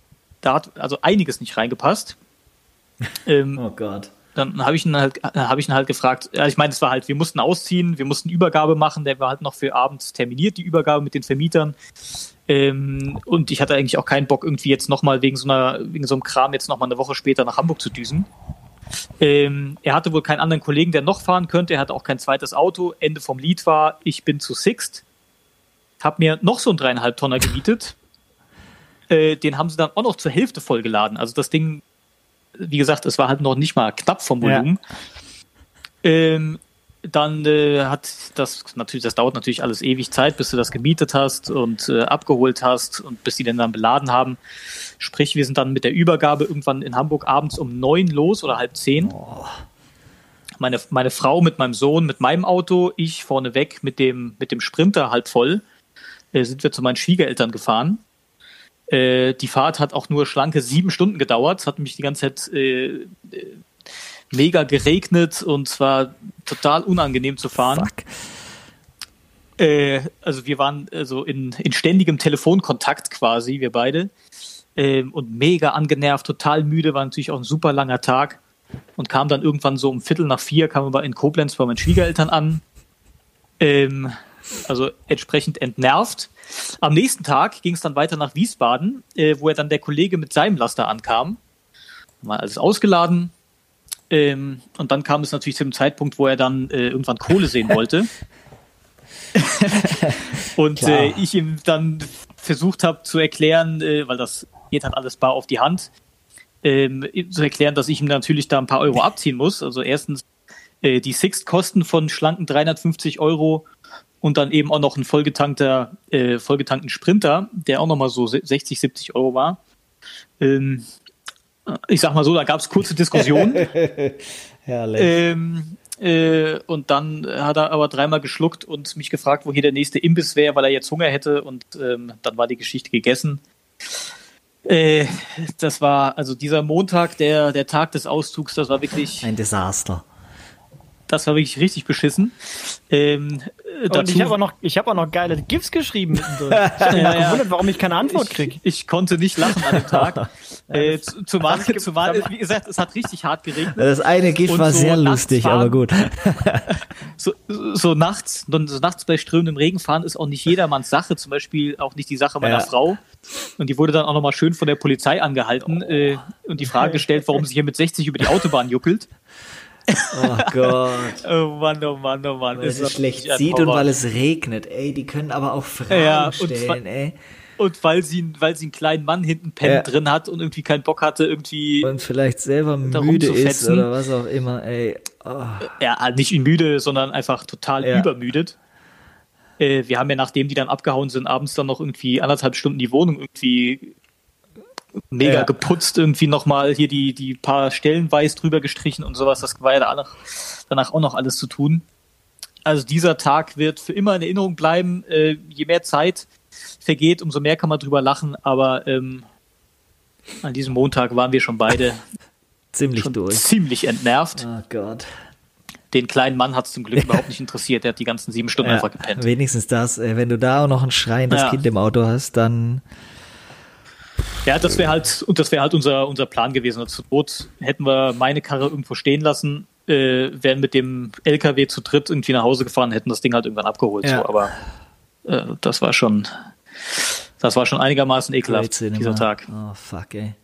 da hat also einiges nicht reingepasst. [LAUGHS] Ähm, oh Gott. Dann habe ich ihn halt, habe ich ihn halt gefragt. Ja, ich meine, es war halt, wir mussten ausziehen, wir mussten Übergabe machen. Der war halt noch für abends terminiert die Übergabe mit den Vermietern. Ähm, und ich hatte eigentlich auch keinen Bock irgendwie jetzt nochmal wegen so einer, wegen so einem Kram jetzt nochmal eine Woche später nach Hamburg zu düsen. Ähm, er hatte wohl keinen anderen Kollegen, der noch fahren könnte. Er hatte auch kein zweites Auto. Ende vom Lied war, ich bin zu Sixt. Hab mir noch so einen dreieinhalb Tonner gemietet. [LAUGHS] Äh, den haben sie dann auch noch zur Hälfte vollgeladen. Also das Ding, wie gesagt, es war halt noch nicht mal knapp vom Volumen. Ja. Ähm, dann äh, hat das natürlich, das dauert natürlich alles ewig Zeit, bis du das gemietet hast und äh, abgeholt hast und bis die den dann beladen haben. Sprich, wir sind dann mit der Übergabe irgendwann in Hamburg abends um neun los oder halb zehn. Oh. Meine, meine Frau mit meinem Sohn, mit meinem Auto, ich vorneweg mit dem, mit dem Sprinter halb voll, äh, sind wir zu meinen Schwiegereltern gefahren. Äh, die Fahrt hat auch nur schlanke sieben Stunden gedauert. Es hat mich die ganze Zeit äh, äh mega geregnet und zwar total unangenehm zu fahren. Fuck. Äh, also wir waren also in, in ständigem Telefonkontakt quasi, wir beide. Ähm, und mega angenervt, total müde, war natürlich auch ein super langer Tag. und kam dann irgendwann so um Viertel nach vier, kam wir in Koblenz bei meinen Schwiegereltern an. Ähm, also entsprechend entnervt. Am nächsten Tag ging es dann weiter nach Wiesbaden, äh, wo er dann der Kollege mit seinem Laster ankam. Mal alles ausgeladen. Ähm, und dann kam es natürlich zu dem Zeitpunkt, wo er dann äh, irgendwann Kohle sehen wollte. [LAUGHS] und äh, ich ihm dann versucht habe zu erklären, äh, weil das geht halt alles bar auf die Hand, ähm, zu erklären, dass ich ihm natürlich da ein paar Euro abziehen muss. Also erstens äh, die Sixt-Kosten von schlanken 350 Euro und dann eben auch noch ein vollgetankter, äh, vollgetankten Sprinter, der auch nochmal so 60, 70 Euro war. Ähm, ich sag mal so, da gab es kurze Diskussionen. [LAUGHS] Herrlich. Ähm, äh, und dann hat er aber dreimal geschluckt und mich gefragt, wo hier der nächste Imbiss wäre, weil er jetzt Hunger hätte. Und ähm, dann war die Geschichte gegessen. Äh, das war also dieser Montag, der, der Tag des Auszugs, das war wirklich. Ein Desaster das war wirklich richtig beschissen. Ähm, und ich habe auch, noch, ich hab auch noch geile GIFs geschrieben. [LAUGHS] Ich habe mich ja, gewundert, warum ich keine Antwort kriege. Ich, ich, konnte nicht lachen an dem Tag. [LAUGHS] äh, zumal, zumal, wie gesagt, es hat richtig hart geregnet. Das eine GIF war so sehr lustig, fahren, aber gut. [LAUGHS] so, so nachts, so nachts bei strömendem Regen fahren ist auch nicht jedermanns Sache. Zum Beispiel auch nicht die Sache meiner ja. Frau. Und die wurde dann auch nochmal schön von der Polizei angehalten äh, und die Frage gestellt, warum sie hier mit 60 über die Autobahn juckelt. Oh Gott. [LAUGHS] oh Mann, oh Mann, oh Mann. Weil es schlecht sieht und weil es regnet, ey. Die können aber auch Fragen ja, stellen, ey. Und weil sie, weil sie einen kleinen Mann hinten pennen ja. drin hat und irgendwie keinen Bock hatte, irgendwie. Und vielleicht selber müde ist oder was auch immer, ey. Oh. Ja, nicht müde, sondern einfach total ja. übermüdet. Äh, wir haben ja, nachdem die dann abgehauen sind, abends dann noch irgendwie anderthalb Stunden die Wohnung irgendwie mega ja. geputzt, irgendwie nochmal hier die, die paar Stellen weiß drüber gestrichen und sowas. Das war ja danach, danach auch noch alles zu tun. Also dieser Tag wird für immer in Erinnerung bleiben. Äh, je mehr Zeit vergeht, umso mehr kann man drüber lachen. Aber ähm, an diesem Montag waren wir schon beide [LAUGHS] ziemlich durch. Ziemlich entnervt. Oh Gott. Den kleinen Mann hat es zum Glück [LAUGHS] überhaupt nicht interessiert. Der hat die ganzen sieben Stunden ja, einfach gepennt. Wenigstens das. Äh, wenn du da auch noch ein schreiendes ja. Kind im Auto hast, dann ja, das wäre halt, und das wäre halt unser, unser Plan gewesen. Also, zur Not hätten wir meine Karre irgendwo stehen lassen, äh, wären mit dem LKW zu dritt irgendwie nach Hause gefahren, hätten das Ding halt irgendwann abgeholt. Ja. So, aber äh, das war schon, das war schon einigermaßen ekelhaft, dieser Tag. Oh, fuck, ey.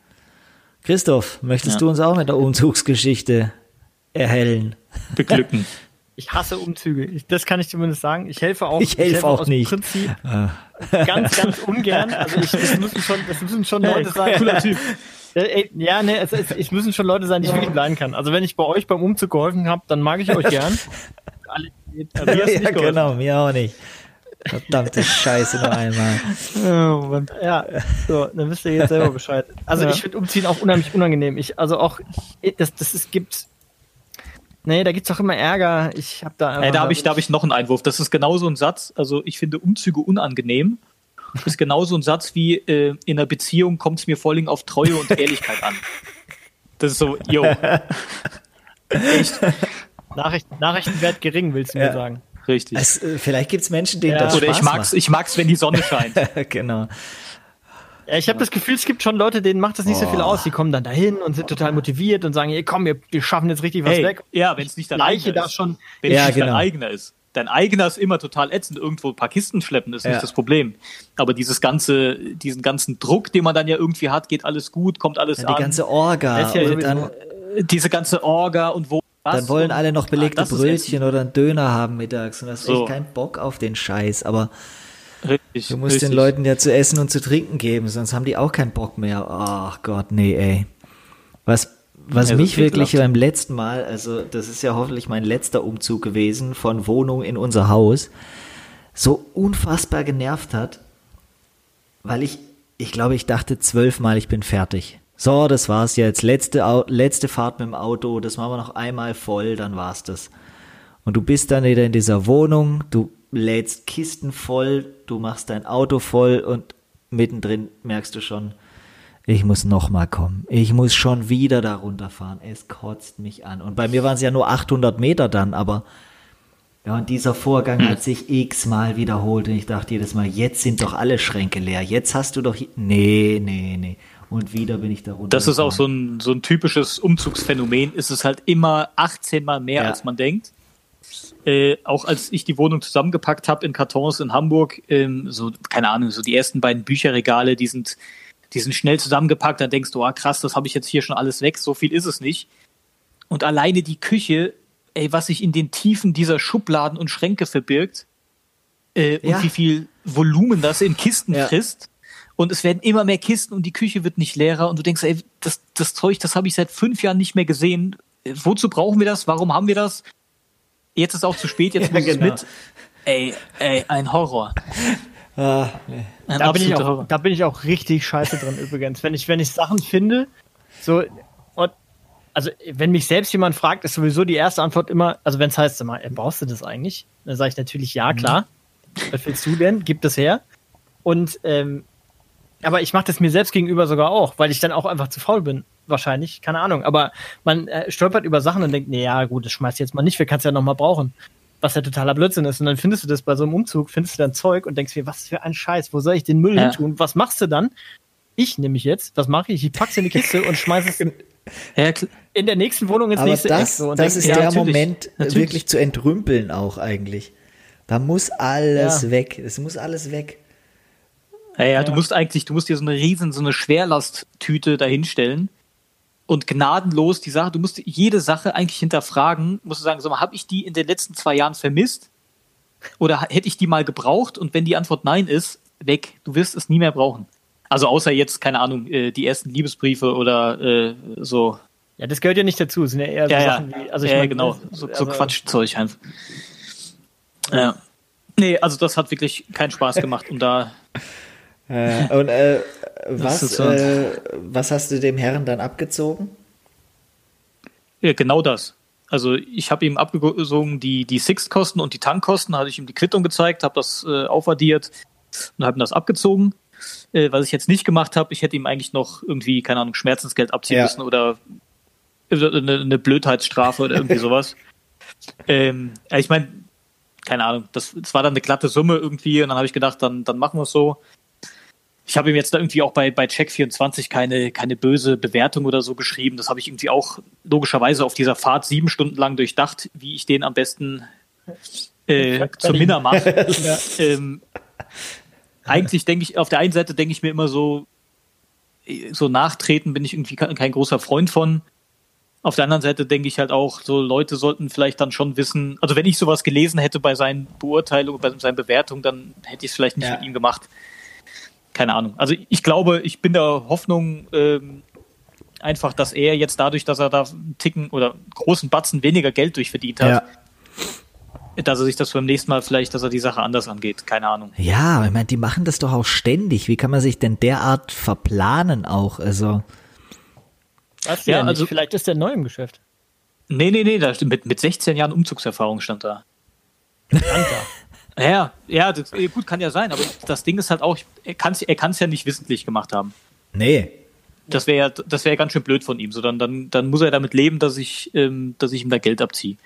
Christoph, möchtest ja. du uns auch mit der Umzugsgeschichte erhellen? Beglücken. [LAUGHS] Ich hasse Umzüge. Ich, das kann ich zumindest sagen. Ich helfe auch. Ich helfe auch nicht. Prinzip [LAUGHS] ah. ganz, ganz ungern. Also ich, das müssen schon, das müssen schon Leute sein. Cooler Typ. [LAUGHS] Ja, ne, es, es, es müssen schon Leute sein, die ich wirklich leiden kann. Also wenn ich bei euch beim Umzug geholfen habe, dann mag ich euch [LAUGHS] gern. Alle, äh, ja, genau, mir auch nicht. Verdammte Scheiße noch einmal. Oh, ja, so, dann wisst ihr jetzt selber Bescheid. Also ja. ich finde Umziehen auch unheimlich unangenehm. Ich, also auch, das, das es gibt Nee, da gibt's doch immer Ärger. Ich habe da. Äh, da habe ich, da hab ich noch einen Einwurf. Das ist genauso ein Satz. Also ich finde Umzüge unangenehm. Das ist genauso ein Satz wie äh, in einer Beziehung kommt es mir vor allem auf Treue und Ehrlichkeit an. Das ist so, yo. [LAUGHS] Echt. Nachricht, Nachrichtenwert gering, willst du ja. mir sagen? Richtig. Es, äh, vielleicht gibt's Menschen, denen ja. das Oder Spaß ich mag's, macht. ich mag's, wenn die Sonne scheint. [LAUGHS] genau. Ja, ich habe das Gefühl, es gibt schon Leute, denen macht das nicht oh. so viel aus. Die kommen dann dahin und sind total motiviert und sagen, hey, komm, wir, wir schaffen jetzt richtig was hey, weg. Ja, wenn es nicht dein eigener da ist. Schon, wenn ja, es nicht genau. dein eigener ist. Dein eigener ist immer total ätzend. Irgendwo ein paar Kisten schleppen ist ja. nicht das Problem. Aber dieses ganze, diesen ganzen Druck, den man dann ja irgendwie hat, geht alles gut, kommt alles ja, die an. Die ganze Orga. Ja dann, diese ganze Orga und wo was dann wollen alle noch belegte ah, Brötchen oder einen Döner haben mittags und das ist so. echt kein Bock auf den Scheiß. Aber Richtig, du musst richtig. den Leuten ja zu essen und zu trinken geben, sonst haben die auch keinen Bock mehr. Ach Gott, nee, ey. Was, was ja, mich wirklich beim letzten Mal, also das ist ja hoffentlich mein letzter Umzug gewesen von Wohnung in unser Haus, so unfassbar genervt hat, weil ich, ich glaube, ich dachte zwölfmal, ich bin fertig. So, das war's jetzt. Letzte, letzte Fahrt mit dem Auto, das machen wir noch einmal voll, dann war's das. Und du bist dann wieder in dieser Wohnung, du lädst Kisten voll, du machst dein Auto voll und mittendrin merkst du schon, ich muss nochmal kommen. Ich muss schon wieder da runterfahren. Es kotzt mich an. Und bei mir waren es ja nur 800 Meter dann, aber ja, und dieser Vorgang hat sich x-mal wiederholt und ich dachte jedes Mal, jetzt sind doch alle Schränke leer. Jetzt hast du doch, nee, nee, nee. und wieder bin ich da runter. Das ist auch so ein, so ein typisches Umzugsphänomen. Es ist halt immer 18 Mal mehr, ja. als man denkt. Äh, auch als ich die Wohnung zusammengepackt habe in Kartons in Hamburg, ähm, so, keine Ahnung, so die ersten beiden Bücherregale, die sind, die sind schnell zusammengepackt, dann denkst du, ah, krass, das habe ich jetzt hier schon alles weg, so viel ist es nicht. Und alleine die Küche, ey, was sich in den Tiefen dieser Schubladen und Schränke verbirgt, äh, ja. und wie viel Volumen das in Kisten ja. frisst. Und es werden immer mehr Kisten und die Küche wird nicht leerer und du denkst, ey, das, das Zeug, das habe ich seit fünf Jahren nicht mehr gesehen. Äh, wozu brauchen wir das? Warum haben wir das? Jetzt ist auch zu spät, jetzt ja, muss genau. es mit. Ey, ey, ein Horror. Ah, nee. ein da, bin ich auch, Horror. da bin ich auch richtig scheiße drin übrigens. Wenn ich, wenn ich Sachen finde, so, und, also wenn mich selbst jemand fragt, ist sowieso die erste Antwort immer, also wenn es heißt, immer, brauchst du das eigentlich? Dann sage ich natürlich ja, klar. Was willst du denn? Gib das her. Und ähm, aber ich mache das mir selbst gegenüber sogar auch, weil ich dann auch einfach zu faul bin wahrscheinlich, keine Ahnung. Aber man äh, stolpert über Sachen und denkt, nee, ja, gut, das schmeißt jetzt mal nicht, wir können es ja nochmal brauchen. Was ja totaler Blödsinn ist. Und dann findest du das bei so einem Umzug, findest du dann Zeug und denkst dir, was für ein Scheiß, wo soll ich den Müll ja. hin tun? Was machst du dann? Ich nehme mich jetzt, was mache ich? Ich pack's in die Kiste und schmeiß es [LAUGHS] in, in der nächsten Wohnung ins Aber nächste das, Eck. So, das ist ja, der natürlich, Moment, natürlich. wirklich zu entrümpeln auch eigentlich. Da muss alles ja. weg. Es muss alles weg. Ja, ja, du musst eigentlich, du musst dir so eine riesen, so eine Schwerlasttüte dahinstellen und gnadenlos die Sache, du musst jede Sache eigentlich hinterfragen, musst du sagen, so habe ich die in den letzten zwei Jahren vermisst? Oder hätte ich die mal gebraucht? Und wenn die Antwort nein ist, weg. Du wirst es nie mehr brauchen. Also außer jetzt, keine Ahnung, äh, die ersten Liebesbriefe oder äh, so. Ja, das gehört ja nicht dazu. Sind ja eher so ja, Sachen wie, also ich ja, mein, genau, so, so also, Quatschzeug einfach. Ja. Nee, also das hat wirklich keinen Spaß gemacht, um da äh, und äh, was, äh, was hast du dem Herrn dann abgezogen? Ja, genau das. Also ich habe ihm abgezogen die, die Sixt-Kosten und die Tankkosten, hatte ich ihm die Quittung gezeigt, habe das äh, aufaddiert und habe ihm das abgezogen. Äh, was ich jetzt nicht gemacht habe, ich hätte ihm eigentlich noch irgendwie, keine Ahnung, Schmerzensgeld abziehen ja. müssen oder eine, eine Blödheitsstrafe oder irgendwie [LAUGHS] sowas. Ähm, ich meine, keine Ahnung, das, das war dann eine glatte Summe irgendwie und dann habe ich gedacht, dann, dann machen wir es so ich habe ihm jetzt da irgendwie auch bei, bei Check24 keine, keine böse Bewertung oder so geschrieben. Das habe ich irgendwie auch logischerweise auf dieser Fahrt sieben Stunden lang durchdacht, wie ich den am besten äh, zur Minna mache. [LAUGHS] ja. ähm, eigentlich denke ich, auf der einen Seite denke ich mir immer so, so nachtreten bin ich irgendwie kein großer Freund von. Auf der anderen Seite denke ich halt auch, so Leute sollten vielleicht dann schon wissen, also wenn ich sowas gelesen hätte bei seinen Beurteilungen, bei seinen Bewertungen, dann hätte ich es vielleicht nicht ja. mit ihm gemacht keine Ahnung. Also ich glaube, ich bin der Hoffnung ähm, einfach, dass er jetzt dadurch, dass er da einen Ticken oder großen Batzen weniger Geld durchverdient hat, ja. dass er sich das beim nächsten Mal vielleicht, dass er die Sache anders angeht. Keine Ahnung. Ja, ich meine, die machen das doch auch ständig. Wie kann man sich denn derart verplanen auch? Also. Was ja, also vielleicht ist der neu im Geschäft. Nee, nee, nee, da, mit, mit 16 Jahren Umzugserfahrung stand da. Stand da. [LAUGHS] Ja, ja, das, gut, kann ja sein, aber das Ding ist halt auch, er kann es er kann's ja nicht wissentlich gemacht haben. Nee. Das wäre ja, das wäre ganz schön blöd von ihm. So, dann, dann, dann muss er damit leben, dass ich, ähm, dass ich ihm da Geld abziehe.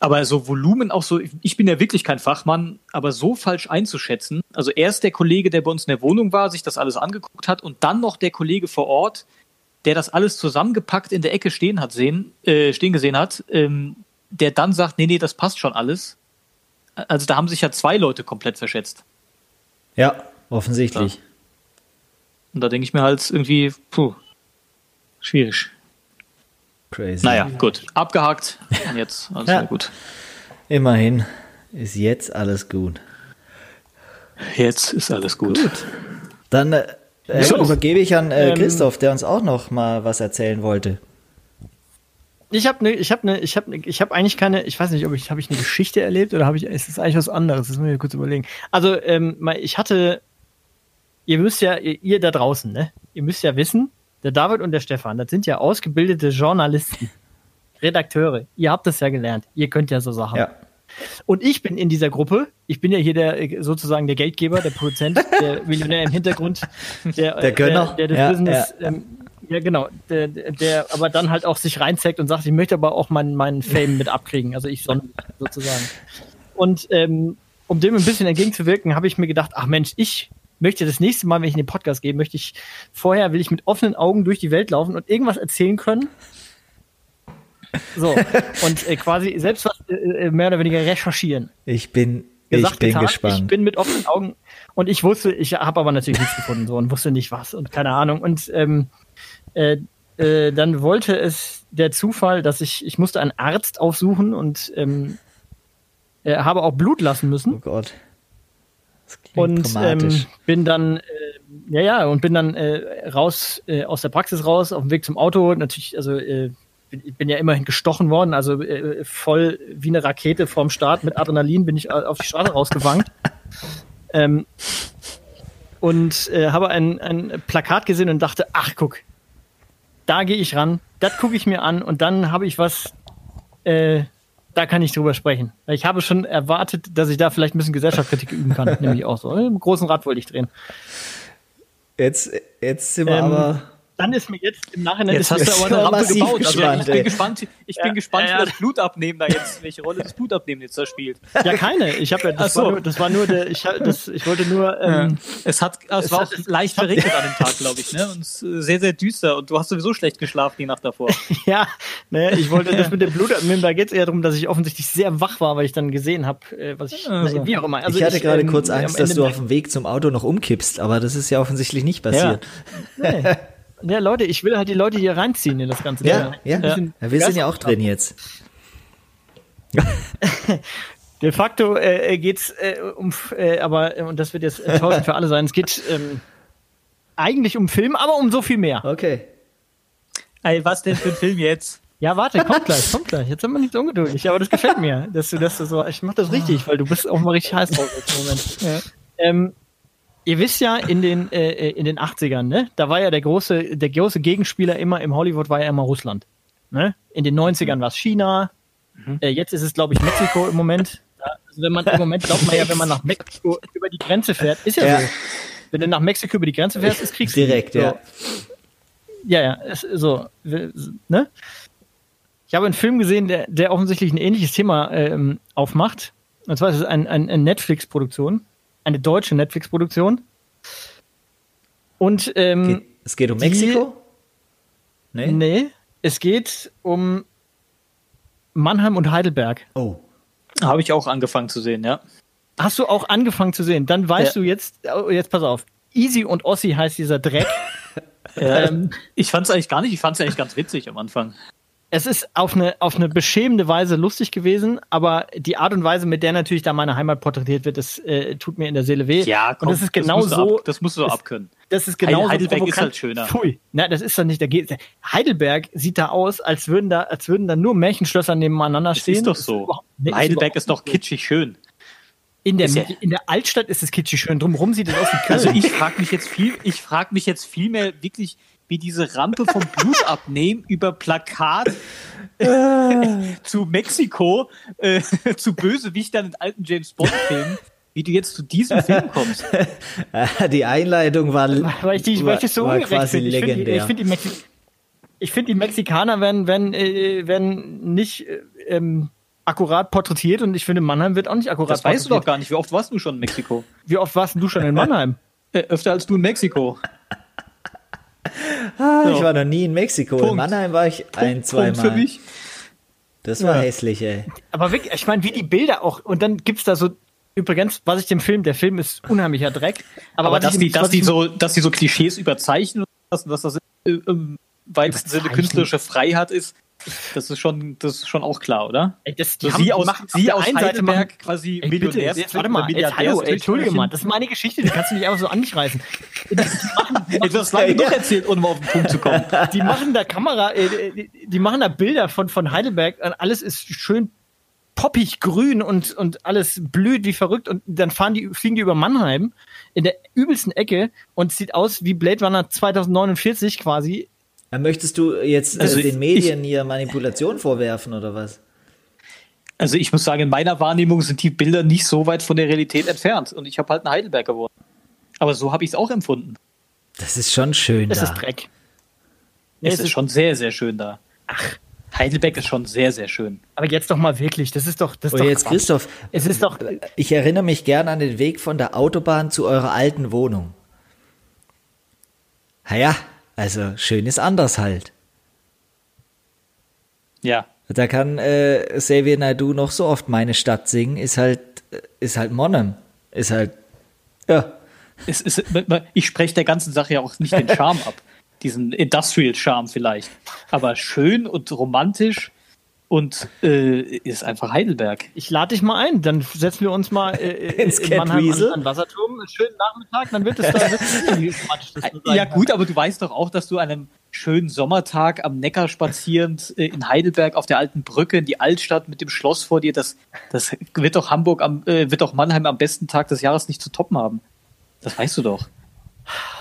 Aber so Volumen auch so, ich bin ja wirklich kein Fachmann, aber so falsch einzuschätzen. Also erst der Kollege, der bei uns in der Wohnung war, sich das alles angeguckt hat und dann noch der Kollege vor Ort, der das alles zusammengepackt in der Ecke stehen hat sehen, äh, stehen gesehen hat, ähm, der dann sagt, nee, nee, das passt schon alles also da haben sich ja zwei Leute komplett verschätzt. Ja, offensichtlich. Ja. Und da denke ich mir halt irgendwie, puh, schwierig. Crazy. Naja, gut. Abgehakt. Und jetzt [LAUGHS] alles ja. gut. Immerhin ist jetzt alles gut. Jetzt ist alles gut. gut. Dann äh, so. übergebe ich an äh, ähm, Christoph, der uns auch noch mal was erzählen wollte. Ich habe ne, ich habe ne, ich habe ich habe eigentlich keine, ich weiß nicht, ob ich habe ich eine Geschichte erlebt oder habe ich ist das eigentlich was anderes? Das muss ich mir kurz überlegen. Also, ähm, ich hatte ihr müsst ja ihr, ihr da draußen, ne? Ihr müsst ja wissen, der David und der Stefan, das sind ja ausgebildete Journalisten, [LAUGHS] Redakteure. Ihr habt das ja gelernt. Ihr könnt ja so Sachen. Ja. Und ich bin in dieser Gruppe, ich bin ja hier der sozusagen der Geldgeber, der Produzent, der [LAUGHS] Millionär im Hintergrund, der, der Gönner, der, der das ja, Business ja. Ähm, ja, genau. Der, der aber dann halt auch sich reinzeigt und sagt, ich möchte aber auch meinen, meinen Fame mit abkriegen. Also ich sozusagen. Und ähm, um dem ein bisschen entgegenzuwirken, habe ich mir gedacht, ach Mensch, ich möchte das nächste Mal, wenn ich in den Podcast gehe, möchte ich vorher, will ich mit offenen Augen durch die Welt laufen und irgendwas erzählen können. So, und äh, quasi selbst was äh, äh mehr oder weniger recherchieren. Ich bin, Gesagt, ich bin getan. gespannt. Ich bin mit offenen Augen und ich wusste, ich habe aber natürlich nichts gefunden so und wusste nicht was und keine Ahnung. Und ähm, äh, äh, dann wollte es der Zufall, dass ich, ich musste einen Arzt aufsuchen und ähm, äh, habe auch Blut lassen müssen. Oh Gott. und ähm, bin dann, äh, ja, ja, und bin dann äh, raus, äh, aus der Praxis raus, auf dem Weg zum Auto. Natürlich, also äh, bin, ich bin ja immerhin gestochen worden, also äh, voll wie eine Rakete vorm Start mit Adrenalin bin ich auf die Straße rausgewankt. [LAUGHS] ähm, und äh, habe ein, ein Plakat gesehen und dachte, ach guck, da gehe ich ran, das gucke ich mir an und dann habe ich was, äh, da kann ich drüber sprechen. Ich habe schon erwartet, dass ich da vielleicht ein bisschen Gesellschaftskritik üben kann, [LAUGHS] nämlich auch so. Im großen Rad wollte ich drehen. Jetzt, jetzt sind wir ähm, aber dann ist mir jetzt im Nachhinein jetzt hast du aber eine Rampe gebaut. Also ich bin gespannt, ich bin ja, gespannt, ja, ja. wie das Blutabnehmen da jetzt, welche Rolle das Blutabnehmen jetzt da spielt. Ja, keine. Ich habe ja, das, so. war nur, das war nur der, ich, das, ich wollte nur. Ähm, es hat, es, es war hat, auch leicht verregnet an dem Tag, glaube ich, ne? Und sehr, sehr düster. Und du hast sowieso schlecht geschlafen die Nacht davor. [LAUGHS] ja, ne, ich wollte das mit dem Blutabnehmen. Da geht es eher darum, dass ich offensichtlich sehr wach war, weil ich dann gesehen habe, äh, was ich, also. wie auch immer. Also ich hatte ich, gerade ähm, kurz Angst, dass du auf dem Weg zum Auto noch umkippst, aber das ist ja offensichtlich nicht passiert. Ja. Nee. Ja, Leute, ich will halt die Leute hier reinziehen in das ganze Ja, ja. ja. ja wir sind ja auch drin jetzt. [LAUGHS] De facto äh, äh, geht's äh, um, äh, aber äh, und das wird jetzt enttäuschend für alle sein. Es geht ähm, eigentlich um Film, aber um so viel mehr. Okay. Ey, was denn für ein Film jetzt? [LAUGHS] Ja, warte, kommt gleich, kommt gleich. Jetzt sind wir nicht so ungeduldig, aber das gefällt mir, dass du, dass du so, ich mach das richtig, weil du bist auch mal richtig heiß drauf im Moment. Ja. Ähm, Ihr wisst ja, in den, äh, äh in den 80ern, ne, da war ja der große, der große Gegenspieler immer im Hollywood war ja immer Russland. Ne? In den 90ern war es China, mhm. äh, jetzt ist es, glaube ich, Mexiko im Moment. [LAUGHS] Also wenn man im Moment glaubt man ja, wenn man nach Mexiko über die Grenze fährt, ist ja, ja. so. Wenn du nach Mexiko über die Grenze fährst, ist Krieg. Direkt, so. ja. Ja, ja, ist so. Ne? Ich habe einen Film gesehen, der, der offensichtlich ein ähnliches Thema ähm, aufmacht. Und zwar ist es ein, ein, eine Netflix-Produktion eine deutsche Netflix-Produktion. Und ähm, geht, es geht um Mexiko? Die, nee. nee, es geht um Mannheim und Heidelberg. Oh. Habe ich auch angefangen zu sehen, ja. Hast du auch angefangen zu sehen? Dann weißt ja. du jetzt, oh, jetzt pass auf. Easy und Ossi heißt dieser Dreck. [LAUGHS] ja, ähm, ich fand es eigentlich gar nicht, ich fand es eigentlich ganz witzig am Anfang es ist auf eine, auf eine beschämende Weise lustig gewesen, aber die Art und Weise, mit der natürlich da meine Heimat porträtiert wird, das äh, tut mir in der Seele weh. Ja, komm, und das ist genau das so. Ab, das musst du das, abkönnen. Das ist genau Heidelberg so ist halt schöner. Pfui. Na, das ist doch nicht, der geht. Heidelberg sieht da aus, als würden da, als würden da nur Märchenschlösser nebeneinander das stehen. Ist doch so. Ist nee, Heidelberg ist, ist doch kitschig schön. In der, ja in der Altstadt ist es kitschig schön. Drumherum sieht es aus wie Köln. Also ich frage mich jetzt viel, ich frage mich jetzt viel mehr wirklich, wie diese Rampe vom [LAUGHS] Blut abnehmen über Plakat [LAUGHS] zu Mexiko, äh, [LAUGHS] zu Bösewichtern in alten James Bond-Filmen, wie du jetzt zu diesem Film kommst. die Einleitung war, weil ich, die, weil ich so ungerecht finde. Ich finde ich find die, find die Mexikaner werden, werden, äh, werden nicht äh, ähm, akkurat porträtiert und ich finde, Mannheim wird auch nicht akkurat das porträtiert. Das weißt du doch gar nicht. Wie oft warst du schon in Mexiko? Wie oft warst du schon in Mannheim? Äh, öfter als du in Mexiko. Ah, so. Ich war noch nie in Mexiko. Punkt. In Mannheim war ich Punkt, ein, zwei Mal. für mich. Das war ja. hässlich, ey. Aber wirklich, ich meine, wie die Bilder auch. Und dann gibt es da so Übrigens, was ich dem Film, der Film ist unheimlicher Dreck. Aber, aber dass, die, dass, die so, dass die so Klischees überzeichnen und dass das im weitesten Sinne künstlerische Freiheit ist, das ist schon, das ist schon auch klar, oder? Ey, das, die so sie aus, sie aus Heidelberg machen, quasi ey, Millionärs. Bitte, jetzt, warte mal, jetzt, hallo, ey, entschuldige mal, das ist meine Geschichte, die kannst du nicht einfach so an mich reißen. Die machen, die machen, [LAUGHS] das lange genug erzählt, um auf den Punkt zu kommen. Die machen da Kamera, äh, die machen da Bilder von, von Heidelberg, alles ist schön poppig grün und, und alles blüht wie verrückt und dann fahren die, fliegen die über Mannheim in der übelsten Ecke und sieht aus wie Blade Runner 2049 quasi Möchtest du jetzt äh, also den Medien ich, hier Manipulation vorwerfen oder was? Also ich muss sagen, in meiner Wahrnehmung sind die Bilder nicht so weit von der Realität entfernt. Und ich habe halt einen Heidelberg geworden. Aber so habe ich es auch empfunden. Das ist schon schön es da. Es ist Dreck. Es, es ist, ist schon sehr, sehr schön da. Ach, Heidelberg ist schon sehr, sehr schön. Aber jetzt doch mal wirklich, das ist doch, das ist Oh, doch jetzt Quatsch. Christoph, Es ist doch, ich erinnere mich gern an den Weg von der Autobahn zu eurer alten Wohnung. Naja, also schön ist anders halt. Ja. Da kann äh, Xavier Naidoo noch so oft meine Stadt singen, ist halt, äh, ist halt Monnem. Ist halt, ja. Es ist, ich spreche der ganzen Sache ja auch nicht den Charme ab. Diesen Industrial-Charme vielleicht. Aber schön und romantisch und äh, ist einfach Heidelberg. ich lade dich mal ein, dann setzen wir uns mal äh, [LAUGHS] Ins in Mannheim an, an Wasserturm, einen schönen Nachmittag, dann wird es da [LAUGHS] sein Ja gut, aber du weißt doch auch, dass du an einem schönen Sommertag am Neckar spazierend äh, in Heidelberg auf der alten Brücke in die Altstadt mit dem Schloss vor dir, das, das wird doch Hamburg am, äh, wird doch Mannheim am besten Tag des Jahres nicht zu toppen haben. Das weißt du doch.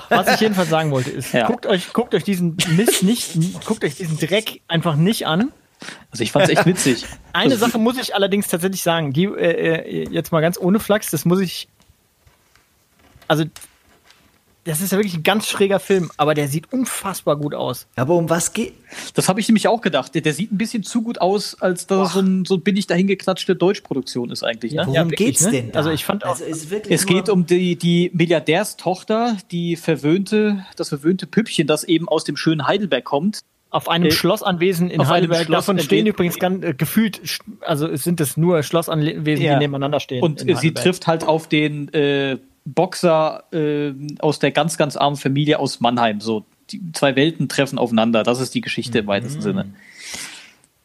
Was ich jedenfalls sagen wollte, ist, Ja. guckt euch, guckt euch diesen Mist nicht, guckt euch diesen Dreck einfach nicht an. Also ich fand's echt witzig. [LAUGHS] Eine Das- Sache muss ich allerdings tatsächlich sagen, die äh, äh, jetzt mal ganz ohne Flachs, das muss ich. Also, das ist ja wirklich ein ganz schräger Film, aber der sieht unfassbar gut aus. Aber um was geht? Das habe ich nämlich auch gedacht. Der, der sieht ein bisschen zu gut aus, als dass es so ein so billig dahingeklatschte Deutschproduktion ist eigentlich. Ne? Worum Ja, wirklich, geht's ne? denn da? Also ich fand auch- also ist wirklich Es geht um die, die Milliardärstochter, die verwöhnte, das verwöhnte Püppchen, das eben aus dem schönen Heidelberg kommt. Auf einem Äh, Schlossanwesen in Heidelberg, Schloss- davon stehen übrigens ganz, äh, gefühlt, also sind es nur Schlossanwesen, Ja. die nebeneinander stehen. Und äh, sie Heidelberg. trifft halt auf den äh, Boxer äh, aus der ganz, ganz armen Familie aus Mannheim. So, die zwei Welten treffen aufeinander. Das ist die Geschichte im weitesten Sinne.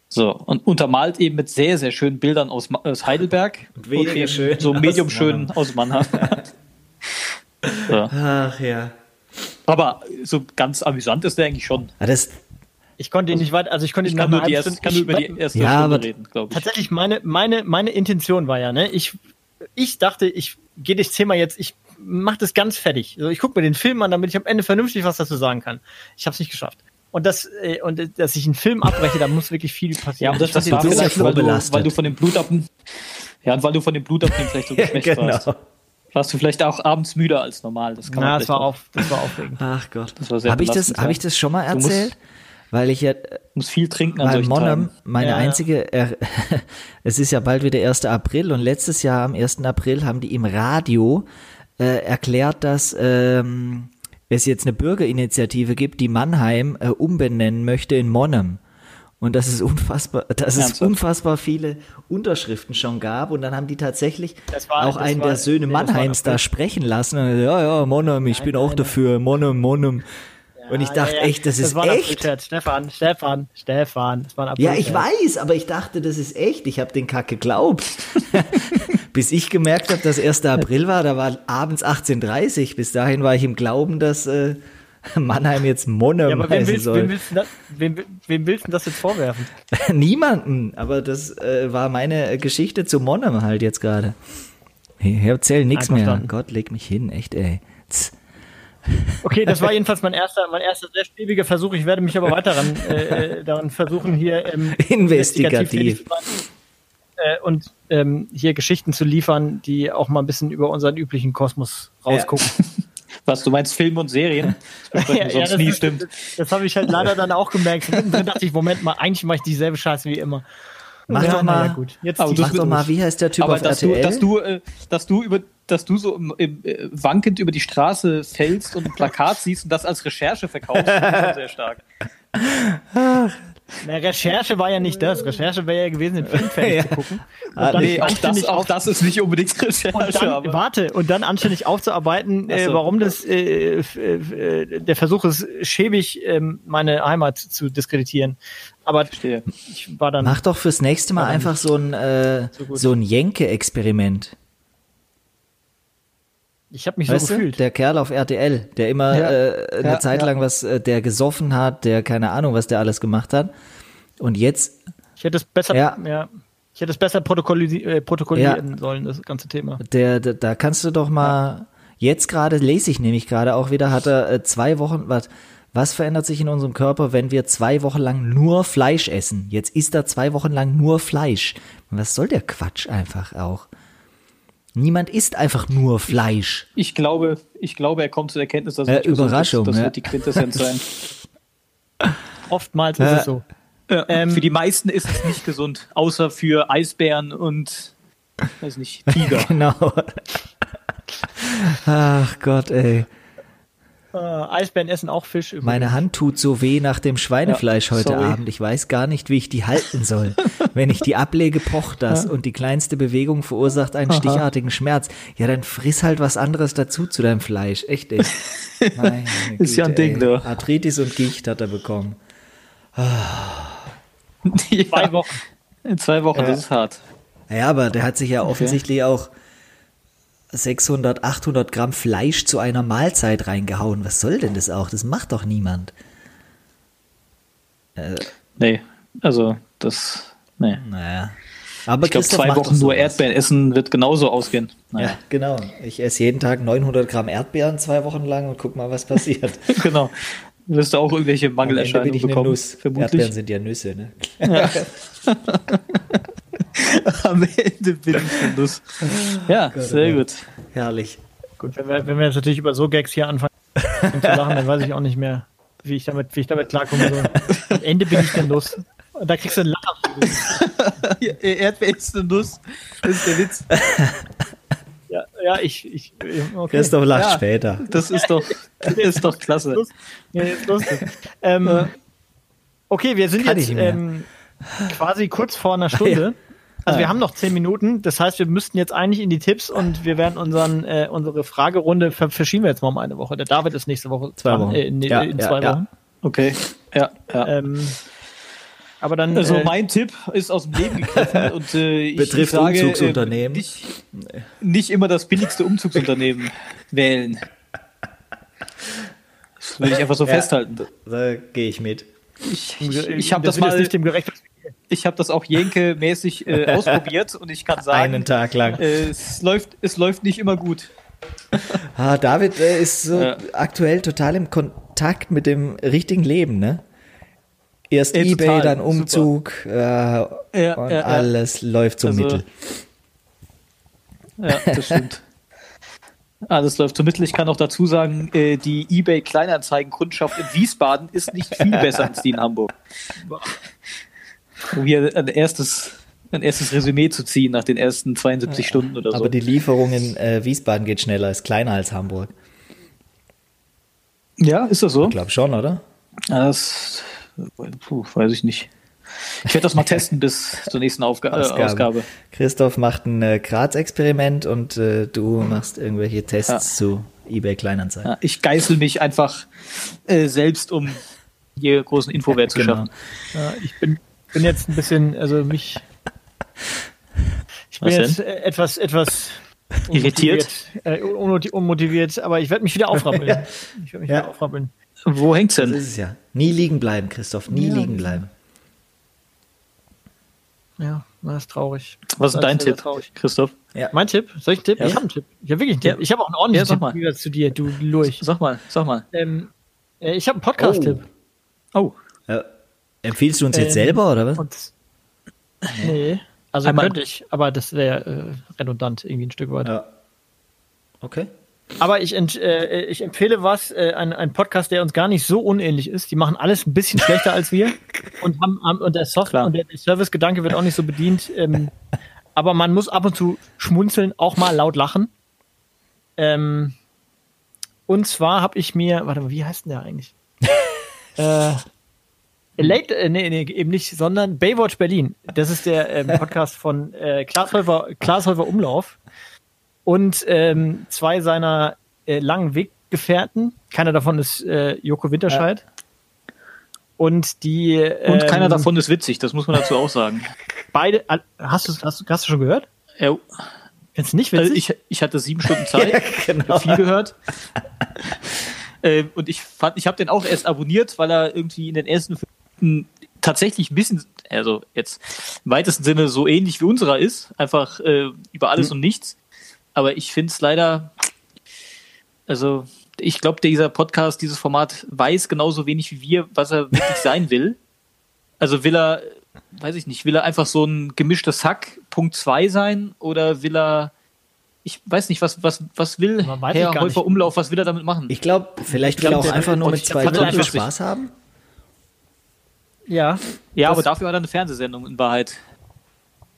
So, und untermalt eben mit sehr, sehr schönen Bildern aus, Ma- aus Heidelberg. [LAUGHS] Und weniger schön So aus medium Mannheim. schön aus Mannheim. [LAUGHS] so. Ach ja. Aber so ganz amüsant ist der eigentlich schon. Das, Ich konnte ihn nicht weiter, also ich konnte Ich ihn kann nur, die erste, Stunde- kann nur über die erste Ja, Stunde aber reden, glaube ich. Tatsächlich, meine, meine, meine Intention war ja, ne, ich, ich dachte, ich gehe das Thema jetzt, ich mache das ganz fertig. Also ich gucke mir den Film an, damit ich am Ende vernünftig was dazu sagen kann. Ich habe es nicht geschafft. Und das, äh, und äh, dass ich einen Film abbreche, da muss wirklich viel Ja, passieren. aber das, das war ja vielleicht, weil du, vorbelastet. weil du von dem Blutabnehmen, ja, und weil du von dem Blutabnehmen vielleicht so [LAUGHS] geschwächt warst. genau. Warst du vielleicht auch abends müder als normal. Das kann Na, man das war auch. auf, das war aufregend. Ach Gott. Das war sehr Habe ich, das, hab ja. ich das schon mal Du musst- erzählt? Weil ich ja, Muss viel trinken an weil solchen Monam, meine Ja, ja. einzige, er, [LAUGHS] es ist ja bald wieder 1. April und letztes Jahr am 1. April haben die im Radio äh, erklärt, dass ähm, es jetzt eine Bürgerinitiative gibt, die Mannheim äh, umbenennen möchte in Monnem. Und dass es unfassbar, [LAUGHS] dass es unfassbar viele Unterschriften schon gab und dann haben die tatsächlich war- auch einen war- der Söhne nee, Mannheims da sprechen lassen. Und, ja, ja, Monnem, ich bin auch dafür, Monnem, Monnem. Und ich dachte Ja, ja, echt, das ist war echt. April-Scherz. Stefan, Stefan, Stefan, das war ein Ja, ich weiß, aber ich dachte, das ist echt. Ich habe den Kack geglaubt. [LAUGHS] Bis ich gemerkt habe, dass 1. April war, da war abends 18.30 Bis dahin war ich im Glauben, dass äh, Mannheim jetzt Monnem Ja, aber wem heißen willst, soll. wem, willst du das, wem, wem willst du das jetzt vorwerfen? [LAUGHS] Niemanden, aber das äh, war meine Geschichte zu Monnem halt jetzt gerade. Ich erzähl nichts mehr. Gott, leg mich hin, echt, ey. Tz. Okay, das war jedenfalls mein erster, mein erster sehr schwieriger Versuch. Ich werde mich aber weiter daran, äh, äh, daran versuchen, hier ähm, [LAUGHS] Investigativ. sein. Äh, und ähm, hier Geschichten zu liefern, die auch mal ein bisschen über unseren üblichen Kosmos rausgucken. [LAUGHS] Was, du meinst Film und Serien? Das wir sonst nie, ist- stimmt. Das, das habe ich halt leider dann auch gemerkt. Mittendrin dachte ich, Moment mal, eigentlich mache ich dieselbe Scheiße wie immer. Mach ja, doch na mal- ja, gut. Jetzt Mach doch mal, wie heißt der Typ Aber auf dass RTL? du, dass du, äh, dass du über, dass du so im, im, äh, wankend über die Straße fällst und ein Plakat siehst und das als Recherche verkaufst, das ist schon sehr stark. Na, Recherche war ja nicht das. Recherche wäre ja gewesen, den Film fertig Ja. zu gucken. Und Ah, dann nee, auch das, auch das ist nicht unbedingt und Recherche, dann, aber warte, und dann anständig aufzuarbeiten, äh, so. warum das äh, äh, der Versuch ist, schäbig ähm, meine Heimat zu diskreditieren. Aber verstehe. ich war dann. Mach doch fürs nächste Mal einfach so ein, äh, so so ein Jenke-Experiment. Ich habe mich Weißt so du? gefühlt. Der Kerl auf RTL, der immer Ja. äh, eine Ja, Zeit ja. lang was, äh, der gesoffen hat, der keine Ahnung, was der alles gemacht hat. Und jetzt, Ich hätte es besser, Ja. ja. ich hätte es besser protokolli äh, protokollieren sollen, das ganze Thema. der, der, da kannst du doch mal, jetzt gerade lese ich nämlich gerade auch wieder, hat er äh, zwei Wochen, was, was verändert sich in unserem Körper, wenn wir zwei Wochen lang nur Fleisch essen? Jetzt isst er zwei Wochen lang nur Fleisch. Was soll der Quatsch einfach auch? Niemand isst einfach nur Fleisch. Ich glaube, ich glaube, er kommt zu der Erkenntnis, dass Äh, Überraschung, ist. Das ja. wird die Quintessenz sein. [LAUGHS] Oftmals ist es so. Ja, ähm, für die meisten ist es nicht gesund, außer für Eisbären und weiß nicht, Tiger. [LAUGHS] genau. Ach Gott, ey. Äh, Eisbären essen auch Fisch. Übrigens. Meine Hand tut so weh nach dem Schweinefleisch ja, heute Abend. Ich weiß gar nicht, wie ich die halten soll. [LAUGHS] Wenn ich die ablege, pocht das ja. und die kleinste Bewegung verursacht einen Aha. stichartigen Schmerz. Ja, dann friss halt was anderes dazu zu deinem Fleisch. Echt, ey. [LAUGHS] Meine Güte, Ist ja ein Ding, ne? Arthritis und Gicht hat er bekommen. [LAUGHS] Ja, zwei Wochen. In zwei Wochen, ja. das ist hart. Ja, aber der hat sich ja offensichtlich auch 600, 800 Gramm Fleisch zu einer Mahlzeit reingehauen. Was soll denn das auch? Das macht doch niemand. Äh, nee, also das, nee. Naja. Aber ich glaube, zwei Wochen nur Erdbeeren essen wird genauso ausgehen. Naja. Ja, genau. Ich esse jeden Tag 900 Gramm Erdbeeren zwei Wochen lang und guck mal, was passiert. [LAUGHS] genau. Wirst du auch irgendwelche Mangelerscheinungen bekommen? Vermutlich. Erdbeeren sind ja Nüsse, ne? Ja. [LAUGHS] [LAUGHS] Am Ende bin ich eine Nuss. Ja, Gott, sehr gut. Herrlich. Gut, wenn wir, wenn wir jetzt natürlich über so Gags hier anfangen [LAUGHS] zu lachen, dann weiß ich auch nicht mehr, wie ich damit, wie ich damit klarkommen soll. Am Ende bin ich eine Nuss. Und da kriegst du einen Lacher. [LAUGHS] Erdbeer ist eine Nuss. Das ist der Witz. Ja, ja ich. ich okay. Christoph lacht ja, später. Das ist doch, das ist doch klasse. Ja, ist lustig. Ähm, okay, wir sind Kann jetzt ähm, quasi kurz vor einer Stunde. Also wir haben noch zehn Minuten, das heißt, wir müssten jetzt eigentlich in die Tipps und wir werden unseren äh, unsere Fragerunde verschieben wir jetzt mal um eine Woche. Der David ist nächste Woche zwei Wochen. Äh, in, ja, in zwei ja, Wochen. Okay, ja, ja. Ähm, aber dann. Also äh, mein Tipp ist aus dem Leben gegriffen und äh, ich, betrifft ich sage, Umzugsunternehmen. Äh, nicht, nicht immer das billigste Umzugsunternehmen [LAUGHS] wählen. Das will ich einfach so festhalten. Da, da gehe ich mit. Ich, ich, ich habe das, das mal nicht dem gerecht, ich habe das auch Jenke-mäßig äh, [LAUGHS] ausprobiert und ich kann sagen, einen Tag lang. Äh, es läuft, es läuft nicht immer gut. Ah, David äh, ist so ja. aktuell total im Kontakt mit dem richtigen Leben, ne? Erst ja, eBay, total, dann Umzug äh, ja, und alles läuft so also, mittel. Ja, das stimmt. [LAUGHS] Alles läuft so mittel. Ich kann auch dazu sagen, äh, die eBay Kleinanzeigen-Kundschaft in Wiesbaden ist nicht viel besser als die in Hamburg [LAUGHS] um hier ein erstes, ein erstes Resümee zu ziehen nach den ersten 72 ja, Stunden oder so. Aber die Lieferung in äh, Wiesbaden geht schneller, ist kleiner als Hamburg. Ja, ist das so? Ich glaube schon, oder? Das puh, weiß ich nicht. Ich werde das mal testen bis [LAUGHS] zur nächsten Aufga äh, Ausgabe. Ausgabe. Christoph macht ein äh, Graz-Experiment und äh, du machst irgendwelche Tests ja. zu eBay Kleinanzeigen. Ja, ich geißel mich einfach äh, selbst, um hier großen Infowert zu genau. schaffen. Ja, ich bin bin jetzt ein bisschen, also mich. Ich bin jetzt etwas, etwas irritiert, äh, unmotiviert, aber ich werde mich wieder aufrappeln. ja. Ich werde mich ja. wieder aufrappeln. Wo hängt's denn? Das ist es ja. Nie liegen bleiben, Christoph. Nie ja. liegen bleiben. Ja, das ist traurig. Was ist dein Tipp, traurig. Christoph? Ja. Mein Tipp? Soll ich einen Tipp? Ja. Ich habe einen Tipp. Ich habe wirklich einen Tipp. Ich habe auch einen ordentlichen ja, Tipp mal. zu dir, du Lurch. Sag mal, sag mal. Ähm, äh, ich habe einen Podcast-Tipp. Oh. oh. Empfiehlst du uns jetzt ähm, selber oder was? Und, nee, also Einmal. könnte ich, aber das wäre äh, redundant irgendwie ein Stück weit. Ja. Okay. Aber ich, äh, ich empfehle was, äh, ein, ein Podcast, der uns gar nicht so unähnlich ist. Die machen alles ein bisschen schlechter als wir [LAUGHS] und haben, haben und der Software und der, der Service-Gedanke wird auch nicht so bedient. Ähm, aber man muss ab und zu schmunzeln, auch mal laut lachen. Ähm, und zwar habe ich mir, warte mal, wie heißt denn der eigentlich? [LAUGHS] äh, Late, äh, nee, nee, eben nicht, sondern Baywatch Berlin. Das ist der ähm, [LAUGHS] Podcast von äh, Glashäufer, Glashäufer Umlauf und ähm, zwei seiner äh, langen Weggefährten. Keiner davon ist äh, Joko Winterscheid. Ja. Und die. Ähm, und keiner davon ist witzig, das muss man dazu auch sagen. [LAUGHS] Beide. Hast du, hast, hast du schon gehört? Ja. Findest nicht witzig? Also ich, ich hatte sieben Stunden [LAUGHS] Zeit, ja, genau. viel gehört. äh, und ich fand, ich habe den auch erst abonniert, weil er irgendwie in den ersten fünf tatsächlich ein bisschen, also jetzt im weitesten Sinne so ähnlich wie unserer ist, einfach äh, über alles mhm. und nichts. Aber ich finde es leider, also ich glaube, dieser Podcast, dieses Format weiß genauso wenig wie wir, was er wirklich [LAUGHS] sein will. Also will er, weiß ich nicht, will er einfach so ein gemischtes Hack Punkt 2 sein oder will er ich weiß nicht, was, was, was will Herr Häufer Umlauf, was will er damit machen? Ich glaube, vielleicht will er auch einfach nur mit zwei Leuten Spaß haben. Ja. Ja, aber dafür hat er eine Fernsehsendung in Wahrheit.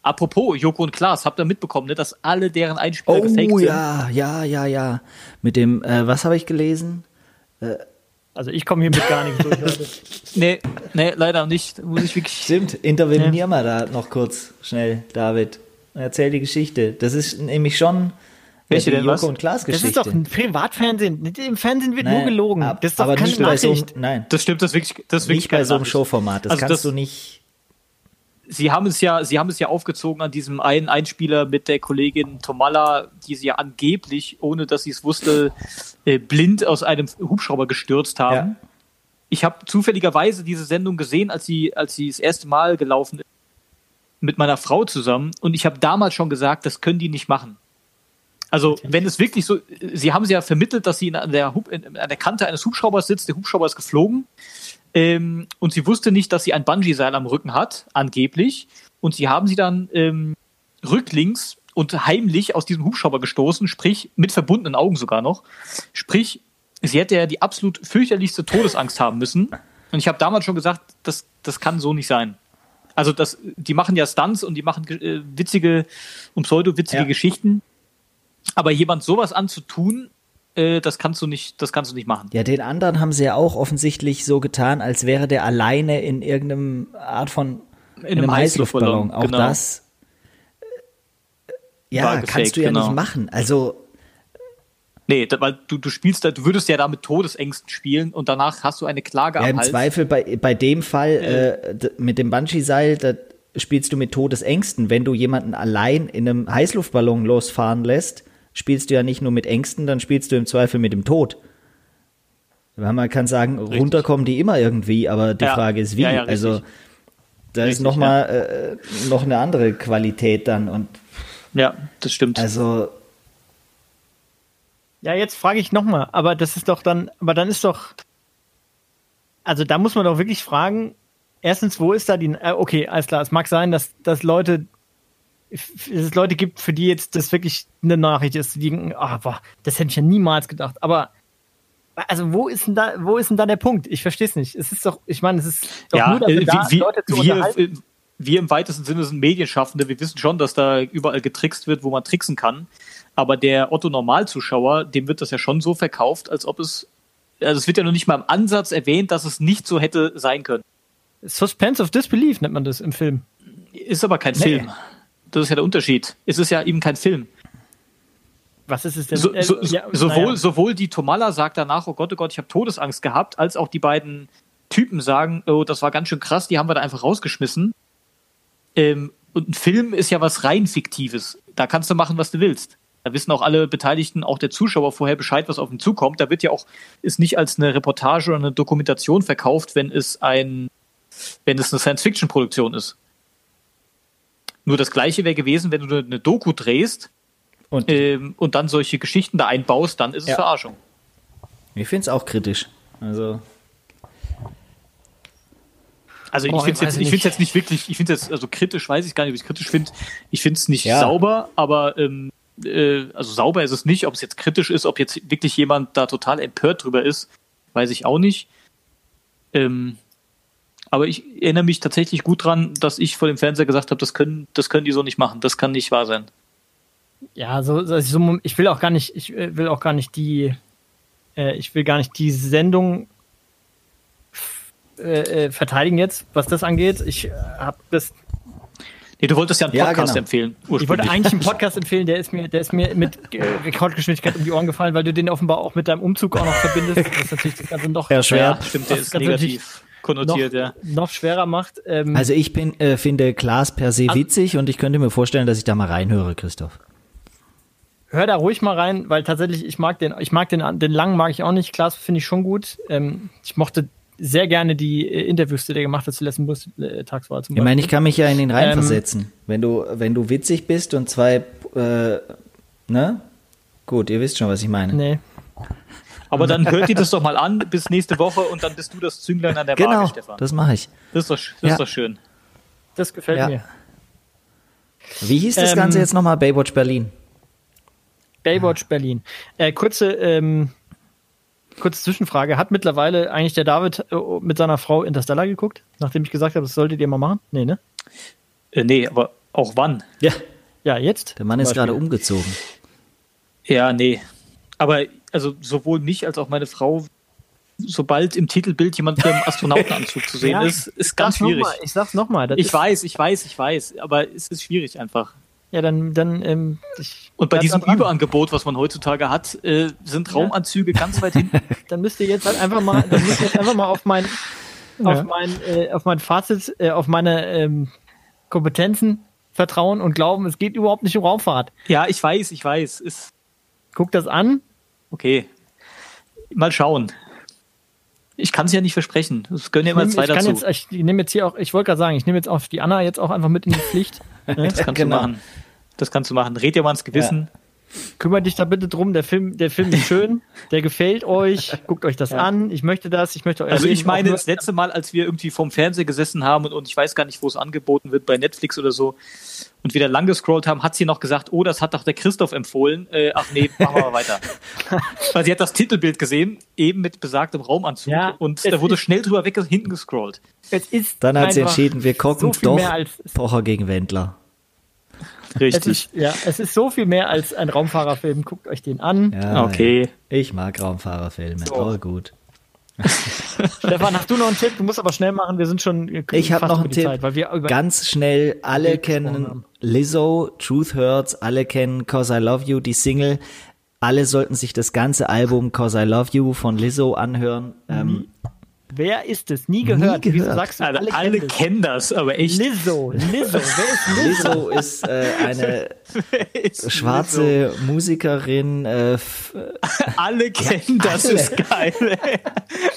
Apropos Joko und Klaas, habt ihr mitbekommen, ne, dass alle deren Einspieler Oh gefaked sind? ja, ja, ja, ja. Mit dem, äh, was habe ich gelesen? Also ich komme hier mit gar nichts durch. Leute. [LAUGHS] Nee, nee, leider nicht. Muss ich wirklich. Stimmt, intervenier mal da noch kurz schnell, David. Erzähl die Geschichte. Das ist nämlich schon Welche die denn, Joko was? und Klaas Das Geschichte. ist doch ein Privatfernsehen. Im Fernsehen wird nur Nein, gelogen. ab- Das ist doch aber keine nicht bei so Nachricht. nein, Das stimmt, das ist wirklich, das ist wirklich nicht bei so einem Nachricht. Showformat. Das Also kannst das- du nicht. Sie haben es ja, sie haben es ja aufgezogen an diesem einen Einspieler mit der Kollegin Tomalla, die sie ja angeblich, ohne dass sie es wusste, äh, blind aus einem Hubschrauber gestürzt haben. Ja. Ich habe zufälligerweise diese Sendung gesehen, als sie, als sie das erste Mal gelaufen ist, mit meiner Frau zusammen. Und ich habe damals schon gesagt, das können die nicht machen. Also, wenn es wirklich so, sie haben sie ja vermittelt, dass sie in, an, der Hub, in, an der Kante eines Hubschraubers sitzt, der Hubschrauber ist geflogen. Ähm, und sie wusste nicht, dass sie ein Bungee-Seil am Rücken hat, angeblich. Und sie haben sie dann ähm, rücklings und heimlich aus diesem Hubschrauber gestoßen, sprich mit verbundenen Augen sogar noch. Sprich, sie hätte ja die absolut fürchterlichste Todesangst haben müssen. Und ich habe damals schon gesagt, das, das kann so nicht sein. Also das, die machen ja Stunts und die machen äh, witzige und pseudo-witzige Ja. Geschichten. Aber jemand sowas anzutun, äh, das kannst du nicht, das kannst du nicht machen. Ja, den anderen haben sie ja auch offensichtlich so getan, als wäre der alleine in irgendeinem Art von in einem einem Heißluftballon. Auch genau. das. äh, Ja, kannst du ja genau. nicht machen. Also, Nee, weil du, du spielst da, du würdest ja da mit Todesängsten spielen und danach hast du eine Klage ja, am im Hals. Zweifel bei, bei dem Fall äh, d- mit dem Bungee-Seil, da spielst du mit Todesängsten. Wenn du jemanden allein in einem Heißluftballon losfahren lässt, spielst du ja nicht nur mit Ängsten, dann spielst du im Zweifel mit dem Tod. Weil man kann sagen, runterkommen die immer irgendwie, aber die Ja. Frage ist wie. Ja, ja, richtig. also da ist Richtig, noch mal äh, noch eine andere Qualität dann und Ja, das stimmt. also Ja, jetzt frage ich nochmal, aber das ist doch dann, aber dann ist doch, also da muss man doch wirklich fragen, erstens, wo ist da die, äh, okay, alles klar, es mag sein, dass, dass Leute, es Leute gibt, für die jetzt das wirklich eine Nachricht ist, die denken, ah, boah, das hätte ich ja niemals gedacht, aber also wo ist denn da, wo ist denn da der Punkt? Ich verstehe es nicht. Es ist doch, ich meine, es ist doch ja, nur dafür äh, da, wir, Leute zu wir, unterhalten. wir im weitesten Sinne sind Medienschaffende. Wir wissen schon, dass da überall getrickst wird, wo man tricksen kann. Aber der Otto Normalzuschauer, dem wird das ja schon so verkauft, als ob es, also es wird ja noch nicht mal im Ansatz erwähnt, dass es nicht so hätte sein können. Suspense of Disbelief nennt man das im Film. Ist aber kein Film. Das ist ja der Unterschied. Es ist ja eben kein Film. Was ist es denn? So, Äh, so, so, ja, sowohl, naja. sowohl die Tomalla sagt danach, oh Gott, oh Gott, ich habe Todesangst gehabt, als auch die beiden Typen sagen, oh, das war ganz schön krass, die haben wir da einfach rausgeschmissen. Ähm, und ein Film ist ja was rein Fiktives. Da kannst du machen, was du willst. Da wissen auch alle Beteiligten, auch der Zuschauer vorher Bescheid, was auf ihn zukommt. Da wird ja auch, ist nicht als eine Reportage oder eine Dokumentation verkauft, wenn es ein, wenn es eine Science-Fiction-Produktion ist. Nur das Gleiche wäre gewesen, wenn du eine Doku drehst und ähm, und dann solche Geschichten da einbaust, dann ist es Ja. Verarschung. ich finde es auch kritisch. Also Also ich finde es jetzt, ich jetzt nicht wirklich, ich finde es jetzt, also kritisch weiß ich gar nicht, ob ich es kritisch finde. Ich finde es nicht Ja. sauber, aber ähm, äh, also sauber ist es nicht. Ob es jetzt kritisch ist, ob jetzt wirklich jemand da total empört drüber ist, weiß ich auch nicht. Ähm, aber ich erinnere mich tatsächlich gut dran, dass ich vor dem Fernseher gesagt habe, das können, das können die so nicht machen, das kann nicht wahr sein. Ja, so, so, so ich will auch gar nicht, ich äh, will auch gar nicht die, äh, ich will gar nicht die Sendung äh, äh, verteidigen jetzt, was das angeht. Ich äh, habe das, Nee, du wolltest ja einen Ja, Podcast genau. empfehlen. ich wollte eigentlich einen [LAUGHS] Podcast empfehlen, der ist mir, der ist mir mit äh, Rekordgeschwindigkeit um die Ohren gefallen, weil du den offenbar auch mit deinem Umzug auch noch verbindest. Das ist natürlich das Ganze noch, Ja, schwer. Ja, stimmt, der Das ist Ganze negativ noch, konnotiert, ja. noch schwerer macht. Ähm, Also ich bin, äh, finde Klaas per se witzig und ich könnte mir vorstellen, dass ich da mal reinhöre, Christoph. hör da ruhig mal rein, weil tatsächlich ich mag den, ich mag den, den langen mag ich auch nicht. Klaas finde ich schon gut. Ähm, ich mochte sehr gerne die äh, Interviews, die der gemacht hat zur letzten Bundestagswahl zum Ich meine, ich kann mich ja in ihn Ähm, reinversetzen. wenn du, wenn du witzig bist und zwei, äh, ne? Gut, ihr wisst schon, was ich meine. Nee. Aber dann hört ihr das doch mal an bis nächste Woche und dann bist du das Zünglein an der Genau, Waage, Stefan. das mache ich. Das ist doch, das Ja. ist doch schön. Das gefällt Ja. mir. Wie hieß das Ähm, Ganze jetzt nochmal? Baywatch Berlin. Baywatch Berlin. Äh, kurze, ähm, kurze Zwischenfrage. Hat mittlerweile eigentlich der David äh, mit seiner Frau Interstellar geguckt? Nachdem ich gesagt habe, das solltet ihr mal machen? Nee, ne? Äh, nee, aber auch wann? Ja, Ja, jetzt? der Mann ist gerade umgezogen. Ja, nee. Aber also sowohl mich als auch meine Frau, sobald im Titelbild jemand mit einem Astronautenanzug zu sehen Ja, ist, ist ganz schwierig. Mal, ich sag's nochmal. Ich weiß, ich weiß, ich weiß, aber es ist schwierig einfach. Ja, dann, dann, ähm, Und bei diesem. Überangebot, was man heutzutage hat, äh, sind Raumanzüge ganz weit hinten. [LAUGHS] Dann müsst ihr jetzt halt einfach mal, dann müsst ihr jetzt einfach mal auf mein, Ja. auf mein, äh, auf mein Fazit, äh, auf meine ähm, Kompetenzen vertrauen und glauben, es geht überhaupt nicht um Raumfahrt. Ja, ich weiß, ich weiß. Ist Guckt das an. Okay. Mal schauen. Ich kann es ja nicht versprechen. Es gönnen ja immer Ich, zwei ich, dazu. jetzt, ich nehme jetzt hier auch, ich wollte gerade sagen, ich nehme jetzt auch die Anna jetzt auch einfach mit in die Pflicht. [LAUGHS] Ne? das kannst genau. du machen. Das kannst du machen. Red dir mal ins Gewissen. Kümmert dich da bitte drum. Der Film, der Film ist schön, [LAUGHS] der gefällt euch. Guckt euch das an. Ich möchte das. Ich möchte euer Also Leben ich meine, das letzte Mal, als wir irgendwie vorm Fernseher gesessen haben und, und ich weiß gar nicht, wo es angeboten wird, bei Netflix oder so, und wieder lang gescrollt haben, hat sie noch gesagt, oh, das hat doch der Christoph empfohlen. Äh, ach nee, machen wir mal weiter. [LAUGHS] Weil sie hat das Titelbild gesehen, eben mit besagtem Raumanzug, Ja, und es da wurde schnell drüber weg hinten gescrollt. Es ist Dann hat sie entschieden, wir gucken so doch mehr als Pocher gegen Wendler. es Richtig. ist, ja, es ist so viel mehr als ein Raumfahrerfilm. Guckt euch den an. Ja, Okay. Ich mag Raumfahrerfilme. So. Oh, gut. [LAUGHS] Stefan, hast du noch einen Tipp? Du musst aber schnell machen. Wir sind schon Ich habe noch einen Tipp. Zeit, weil wir Ganz schnell, alle kennen. Lizzo, Truth Hurts, alle kennen Cause I Love You, die Single. Alle sollten sich das ganze Album Cause I Love You von Lizzo anhören. Ähm, Wer ist es? Nie gehört. Wieso gehört. sagst du, Also alle, alle, kennen kennen das, aber echt. Lizzo, Lizzo. Wer ist [LAUGHS] Lizzo? Lizzo ist äh, eine [LAUGHS] Ist schwarze Musikerin. Äh. [LAUGHS] Alle kennen das, Alle. ist geil.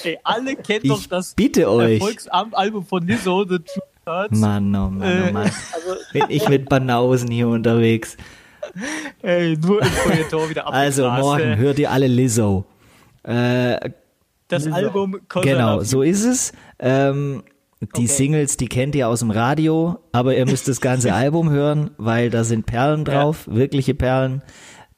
Ey, alle kennen doch ich das bitte euch. Erfolgsalbum von Lizzo, The Truth Hurts. Mann, oh Mann, Äh, oh Mann. Also, Bin ich mit Banausen hier unterwegs. Ey, nur im Feuilleton wieder Also abgegrast, morgen hört ihr alle Lizzo. Äh, Das Lizzo. Album I Genau, so ist es. Ähm, die Okay. Singles, die kennt ihr aus dem Radio, aber ihr müsst das ganze [LAUGHS] Album hören, weil da sind Perlen drauf, wirkliche Perlen.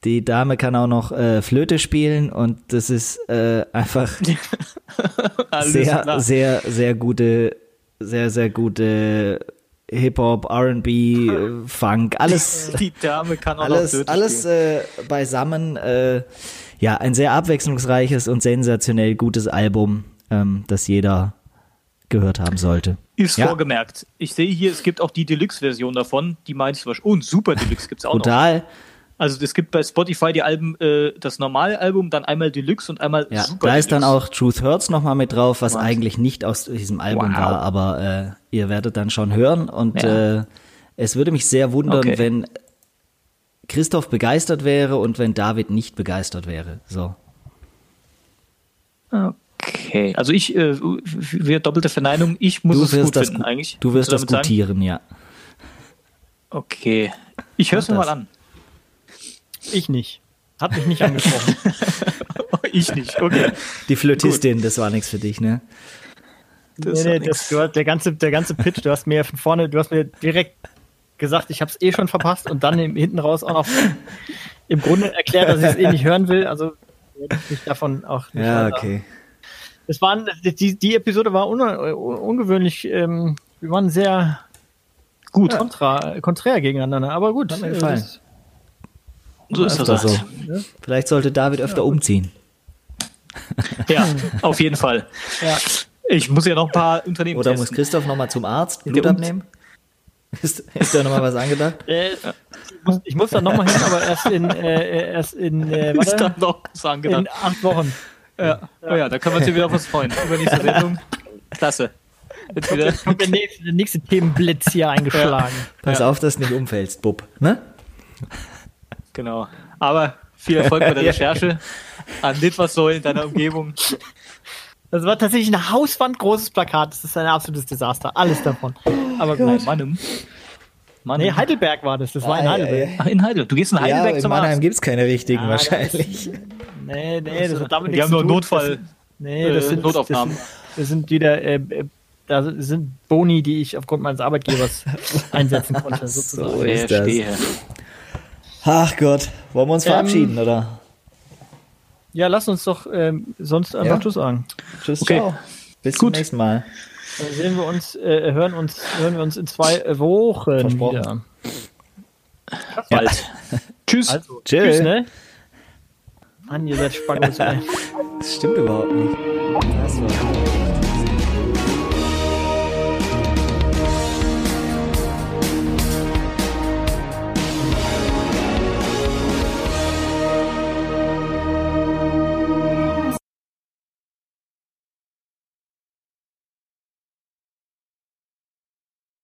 Die Dame kann auch noch äh, Flöte spielen und das ist äh, einfach [LAUGHS] sehr, klar. sehr, sehr gute, sehr, sehr gute Hip-Hop, R&B, [LAUGHS] Funk, alles, Die Dame kann auch alles, alles äh, beisammen. Äh, ja, ein sehr abwechslungsreiches und sensationell gutes Album, ähm, das jeder gehört haben sollte. Ist ja. vorgemerkt. Ich sehe hier, es gibt auch die Deluxe-Version davon. Die meinst du wahrscheinlich. Oh, ein Super Deluxe gibt es auch noch. Total. Also es gibt bei Spotify die Alben, äh, das normale Album, dann einmal Deluxe und einmal Ja, Super da ist dann Deluxe. auch Truth Hurts nochmal mit drauf, was Was? eigentlich nicht aus diesem Album Wow. war, aber äh, ihr werdet dann schon hören und Ja. äh, es würde mich sehr wundern, Okay. wenn Christoph begeistert wäre und wenn David nicht begeistert wäre. So. Okay, also ich, äh, wir doppelte Verneinung, ich muss Du es wirst gut das, finden gu- eigentlich. du wirst das damit sagen? gutieren, ja. Okay, ich höre es mir mal an. Ich nicht. Hat mich nicht angesprochen. [LAUGHS] ich nicht, okay. Die Flötistin, das war nichts für dich, ne? Das nee, nee, das, du hast, der, ganze, der ganze Pitch, du hast mir von vorne, du hast mir direkt gesagt, ich habe es eh schon verpasst und dann im, hinten raus auch noch im Grunde erklärt, dass ich es eh nicht hören will. Also werde ich mich davon auch nicht Ja, weiter- okay. Es waren, die, die Episode war un, ungewöhnlich, ähm, wir waren sehr Gut, kontra, konträr gegeneinander, aber gut. Hat mir gefallen. das- so ist das halt. so. Vielleicht sollte David öfter umziehen. Ja, auf jeden Fall. Ja. Ich muss ja noch ein paar Unternehmen Oder muss testen. Christoph nochmal zum Arzt Blut abnehmen? Ist, ist da nochmal was angedacht? Äh, ich, muss, ich muss dann nochmal hin, aber erst in, äh, erst in, äh, Ist dann noch was angedacht. in acht Wochen. Ja. Oh ja, da können wir uns ja wieder auf was freuen. Übernächste [LAUGHS] Sendung. Klasse. Jetzt wieder. Kommt der nächste, der nächste Themenblitz hier eingeschlagen. Pass Ja. auf, dass du nicht umfällst, Bub. Ne? Genau. Aber viel Erfolg bei der Ja. [LAUGHS] Recherche an Litfaßsäulen in deiner Umgebung. Das war tatsächlich ein hauswandgroßes Plakat. Das ist ein absolutes Desaster. Alles davon. Aber gut. Mannem. Mann. Nee, Heidelberg war das. Das war in Heidelberg. Ach, in Heidelberg. Du gehst in Heidelberg ja, in zum Mannheim Arzt. gibt es keine richtigen Ah, wahrscheinlich. Nee, nee, das hat damit Die nichts haben zu nur. Notfall. Das sind, nee, das äh, sind Notaufnahmen. Das sind, das sind wieder, äh, äh, da sind Boni, die ich aufgrund meines Arbeitgebers [LAUGHS] einsetzen konnte. Sozusagen. So ist das. Verstehe. Ach Gott, wollen wir uns Ähm, verabschieden, oder? Ja, lass uns doch ähm, sonst einfach Ja. Tschüss sagen. Tschüss, Okay. ciao. Bis Gut. zum nächsten Mal. Dann sehen wir uns, äh, hören uns, hören wir uns in zwei Wochen Versprochen. wieder. Bald. [LAUGHS] Tschüss. Also, Tschö. tschüss, ne? Mann, ihr seid ey. [LAUGHS] Das stimmt überhaupt nicht. Das war